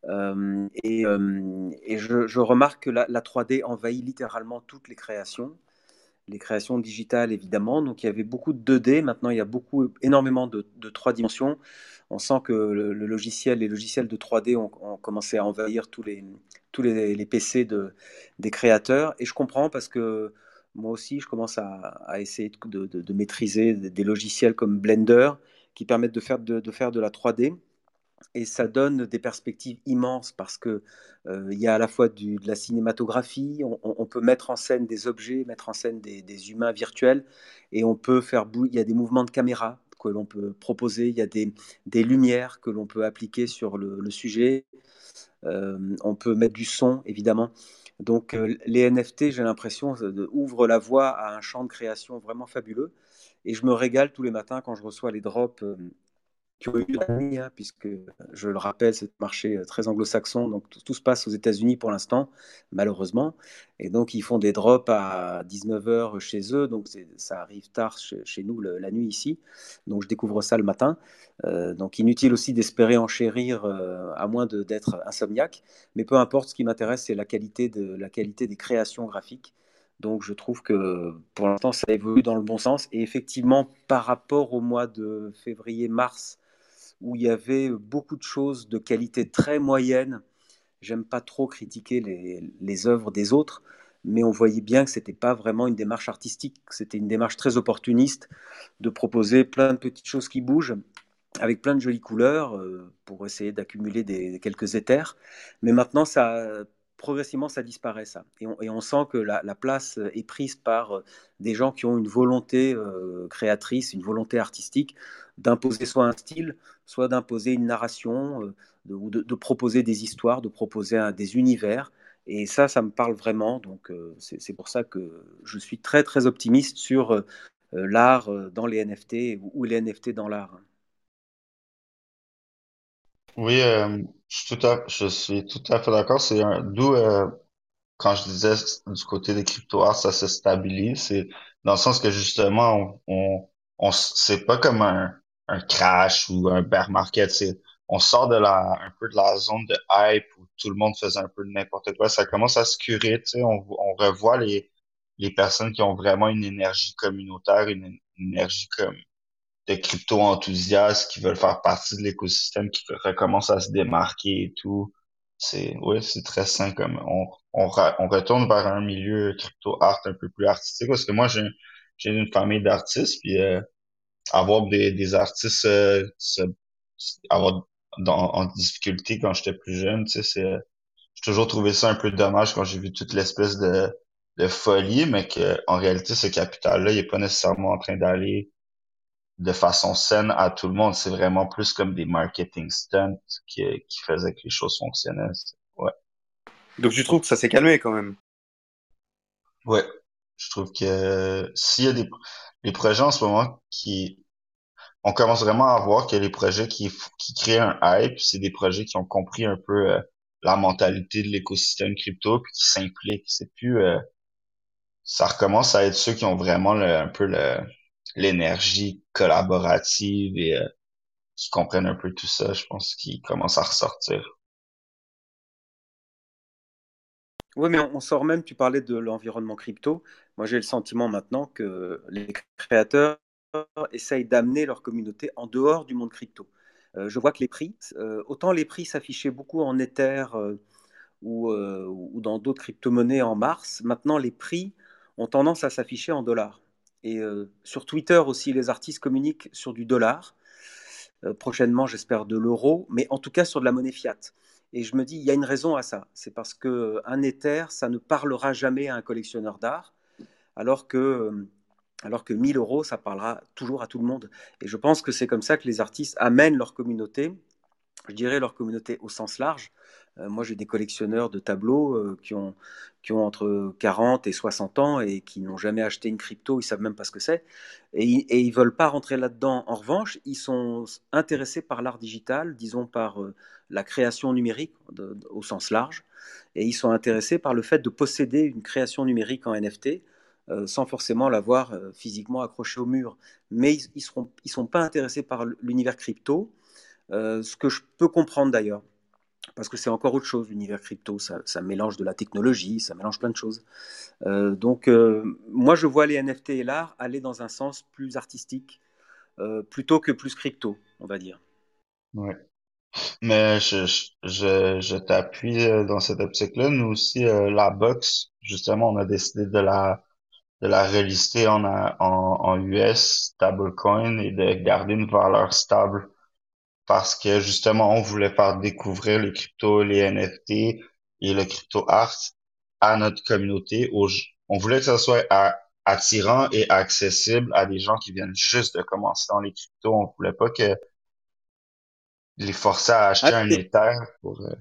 Et, je, remarque que la, la, 3D envahit littéralement toutes les créations. Les créations digitales, évidemment. Donc il y avait beaucoup de 2D. Maintenant, il y a beaucoup, énormément de, de 3 dimensions on sent que le, logiciel, les logiciels de 3D ont, commencé à envahir tous les, tous les, PC de, des créateurs. Et je comprends parce que moi aussi, je commence à, essayer de, maîtriser des logiciels comme Blender qui permettent de faire de, faire de la 3D. Et ça donne des perspectives immenses parce que euh, il y a à la fois de la cinématographie, on, peut mettre en scène des objets, mettre en scène des, humains virtuels, et on peut faire il y a des mouvements de caméra que l'on peut proposer, il y a des, des lumières que l'on peut appliquer sur le, sujet, euh, on peut mettre du son, évidemment. Donc euh, les NFT, j'ai l'impression, ouvrent la voie à un champ de création vraiment fabuleux. Et je me régale tous les matins quand je reçois les drops qui ont eu la hein, puisque je le rappelle, c'est un marché euh, très anglo-saxon, donc tout, se passe aux États-Unis pour l'instant, malheureusement. Et donc ils font des drops à 19h chez eux, donc ça arrive tard chez, nous la nuit ici. Donc je découvre ça le matin. Euh, donc inutile aussi d'espérer enchérir, euh, à moins d'être insomniaque. Mais peu importe, ce qui m'intéresse, c'est la la qualité des créations graphiques. Donc je trouve que pour l'instant ça évolue dans le bon sens. Et effectivement, par rapport au mois de février-mars, où il y avait beaucoup de choses de qualité très moyenne. J'aime pas trop critiquer les, œuvres des autres, mais on voyait bien que c'était pas vraiment une démarche artistique, c'était une démarche très opportuniste de proposer plein de petites choses qui bougent avec plein de jolies couleurs euh, pour essayer d'accumuler des, quelques éthers. Mais maintenant, ça, progressivement, ça disparaît, ça. Et on, sent que la, la, place est prise par euh, des gens qui ont une volonté euh, créatrice, une volonté artistique d'imposer soit un style, soit d'imposer une narration, euh, de, ou de, proposer des histoires, de proposer des univers. Et ça, ça me parle vraiment. Donc, euh, c'est pour ça que je suis très, très optimiste sur euh, l'art dans les NFT ou, les NFT dans l'art. Oui, euh, je, suis tout à, je suis tout à fait d'accord. C'est un d'où euh, quand je disais du côté des crypto-arts, ça se stabilise. C'est dans le sens que justement, on, on, on c'est pas comme un, un crash ou un bear market. C'est, on sort de la, un peu de la zone de hype où tout le monde faisait un peu de n'importe quoi. Ça commence à se curer, tu sais. On, on revoit les, les personnes qui ont vraiment une énergie communautaire, une, une énergie comme de crypto-enthousiastes qui veulent faire partie de l'écosystème, qui recommencent à se démarquer et tout. C'est, oui, c'est très sain comme, on, on, on retourne vers un milieu crypto-art un peu plus artistique parce que moi, j'ai, j'ai une famille d'artistes puis, euh, avoir des, des artistes euh, se, avoir dans, en difficulté quand j'étais plus jeune, tu sais, c'est, j'ai toujours trouvé ça un peu dommage quand j'ai vu toute l'espèce de, de folie, mais que en réalité, ce capital-là, il est pas nécessairement en train d'aller de façon saine à tout le monde. C'est vraiment plus comme des marketing stunts qui, qui faisaient que les choses fonctionnaient. Ouais. Donc tu trouves que ça s'est calmé quand même? Ouais. Je trouve que s'il y a des, des projets en ce moment qui, on commence vraiment à voir que les projets qui, qui créent un hype, c'est des projets qui ont compris un peu euh, la mentalité de l'écosystème crypto puis qui s'impliquent. C'est plus, euh, ça recommence à être ceux qui ont vraiment un peu le, l'énergie collaborative et euh, qui comprennent un peu tout ça, je pense qu'ils commencent à ressortir. Oui, mais on, sort même, tu parlais de l'environnement crypto. Moi, j'ai le sentiment maintenant que les créateurs essayent d'amener leur communauté en dehors du monde crypto. Euh, je vois que les prix, euh, autant les prix s'affichaient beaucoup en Ether ou, ou, dans d'autres crypto-monnaies en mars, maintenant les prix ont tendance à s'afficher en dollars. Et euh, sur Twitter aussi, les artistes communiquent sur du dollar. Euh, prochainement, j'espère de l'euro, mais en tout cas sur de la monnaie fiat. Et je me dis, il y a une raison à ça. C'est parce qu'un euh, Ether, ça ne parlera jamais à un collectionneur d'art, alors que, alors que 1000 euros, ça parlera toujours à tout le monde. Et je pense que c'est comme ça que les artistes amènent leur communauté, je dirais leur communauté au sens large, moi, j'ai des collectionneurs de tableaux euh, qui, ont, qui ont entre 40 et 60 ans et qui n'ont jamais acheté une crypto, ils savent même pas ce que c'est. Et, et ils veulent pas rentrer là-dedans. En revanche, ils sont intéressés par l'art digital, disons par euh, la création numérique au sens large. Et ils sont intéressés par le fait de posséder une création numérique en NFT euh, sans forcément l'avoir euh, physiquement accrochée au mur. Mais ils ne ils sont pas intéressés par l'univers crypto, euh, ce que je peux comprendre d'ailleurs parce que c'est encore autre chose, l'univers crypto, ça, mélange de la technologie, ça mélange plein de choses. Euh, donc, euh, moi, je vois les NFT et l'art aller dans un sens plus artistique, euh, plutôt que plus crypto, on va dire. Ouais. Mais je, je, je, t'appuie dans cette optique-là. Nous aussi, la box, justement, on a décidé de la, de la relister en, en US, stablecoin, et de garder une valeur stable parce que justement, on voulait faire découvrir les cryptos, les NFT et le crypto art à notre communauté. Aux- on voulait que ça soit attirant et accessible à des gens qui viennent juste de commencer dans les cryptos. On voulait pas que les forcer à acheter Ah, un Ether pour, euh,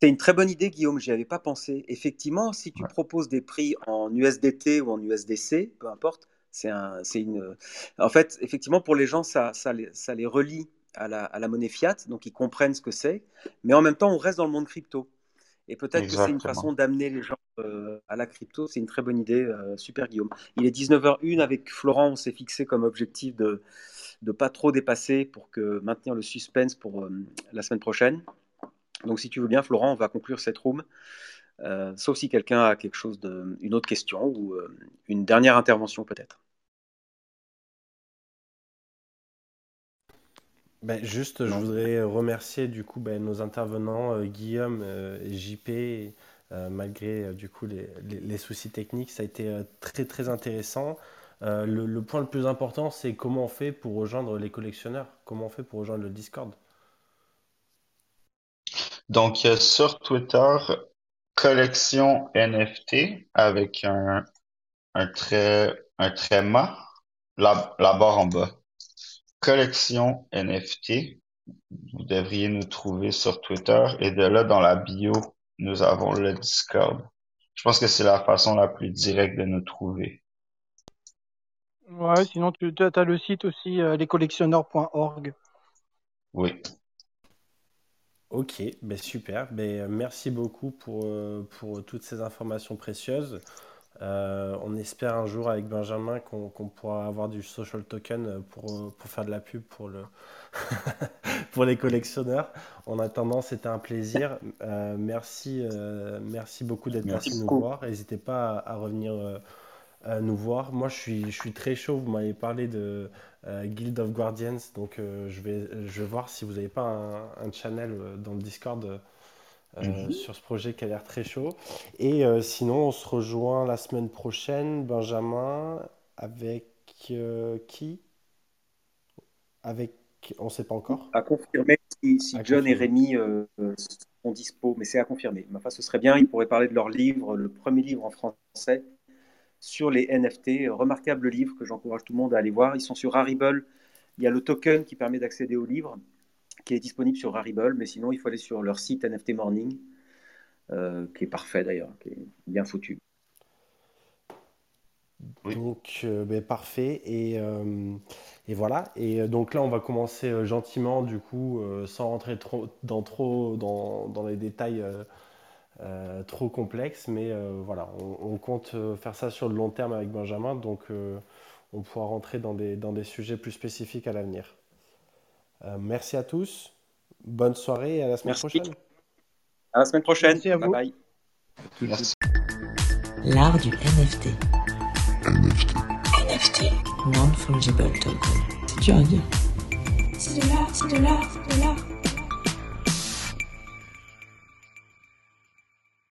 c'est une très bonne idée, Guillaume, j'y avais pas pensé. Effectivement, si tu ouais. proposes des prix en USDT ou en USDC, peu importe, c'est un, une... En fait, effectivement, pour les gens, ça, ça les, ça les relie à la, à la monnaie fiat, donc ils comprennent ce que c'est, mais en même temps, on reste dans le monde crypto. Et peut-être que c'est une façon d'amener les gens euh, à la crypto. C'est une très bonne idée. euh, super, Guillaume. Il est 19h01 avec Florent. On s'est fixé comme objectif de ne pas trop dépasser pour que maintenir le suspense pour euh, la semaine prochaine. Donc, si tu veux bien, Florent, on va conclure cette room. Sauf si quelqu'un a quelque chose de, une autre question ou une dernière intervention peut-être. Ben, juste, je voudrais remercier du coup ben, nos intervenants, euh, Guillaume euh, et JP, euh, malgré du coup les, les- les soucis techniques, ça a été très très intéressant. Le, le point le plus important, c'est comment on fait pour rejoindre les collectionneurs, comment on fait pour rejoindre le Discord? Donc, sur Twitter, collection NFT avec un, un trait, un la, la barre en bas. Collection NFT. Vous devriez nous trouver sur Twitter et de là, dans la bio, nous avons le Discord. Je pense que c'est la façon la plus directe de nous trouver. Ouais, sinon tu as le site aussi, euh, lescollectionneurs.org. Oui. Ok, ben super. Ben, euh, merci beaucoup pour, euh, pour toutes ces informations précieuses. Euh, on espère un jour avec Benjamin qu'on pourra avoir du social token pour, euh, pour faire de la pub pour, le pour les collectionneurs. En attendant, c'était un plaisir. Euh, merci, euh, merci beaucoup d'être passé nous voir. N'hésitez pas à, à revenir euh, à nous voir. Moi, je suis, je suis très chaud. Vous m'avez parlé de euh, Guild of Guardians, donc euh, je vais, je vais voir si vous n'avez pas un, un channel euh, dans le Discord euh, Mhm. sur ce projet qui a l'air très chaud. Et euh, sinon, on se rejoint la semaine prochaine, Benjamin, avec euh, qui? Avec, on ne sait pas encore. À confirmer si, si À John et. Rémi euh, sont dispo, mais c'est à confirmer. Mais enfin, ce serait bien, ils pourraient parler de leur livre, le premier livre en français sur les NFT. Remarquable livre que j'encourage tout le monde à aller voir. Ils sont sur Rarible. Il y a le token qui permet d'accéder au livre, qui est disponible sur Rarible, mais sinon, il faut aller sur leur site NFT Morning, euh, qui est parfait d'ailleurs, qui est bien foutu. Oui. Donc, euh, ben, parfait. Et, euh, et voilà. Et donc là, on va commencer euh, gentiment, du coup, euh, sans rentrer trop dans, trop dans, dans les détails euh, euh, trop complexes. Mais euh, voilà, on, on compte euh, faire ça sur le long terme avec Benjamin. Donc, euh, on pourra rentrer dans des, dans des sujets plus spécifiques à l'avenir. Euh, merci à tous. Bonne soirée et à la semaine Merci. prochaine. À la semaine prochaine. Merci à bye vous. bye. Merci. L'art du NFT. NFT. Non-fungible token. C'est dur à dire. C'est de l'art, c'est de l'art, c'est de l'art.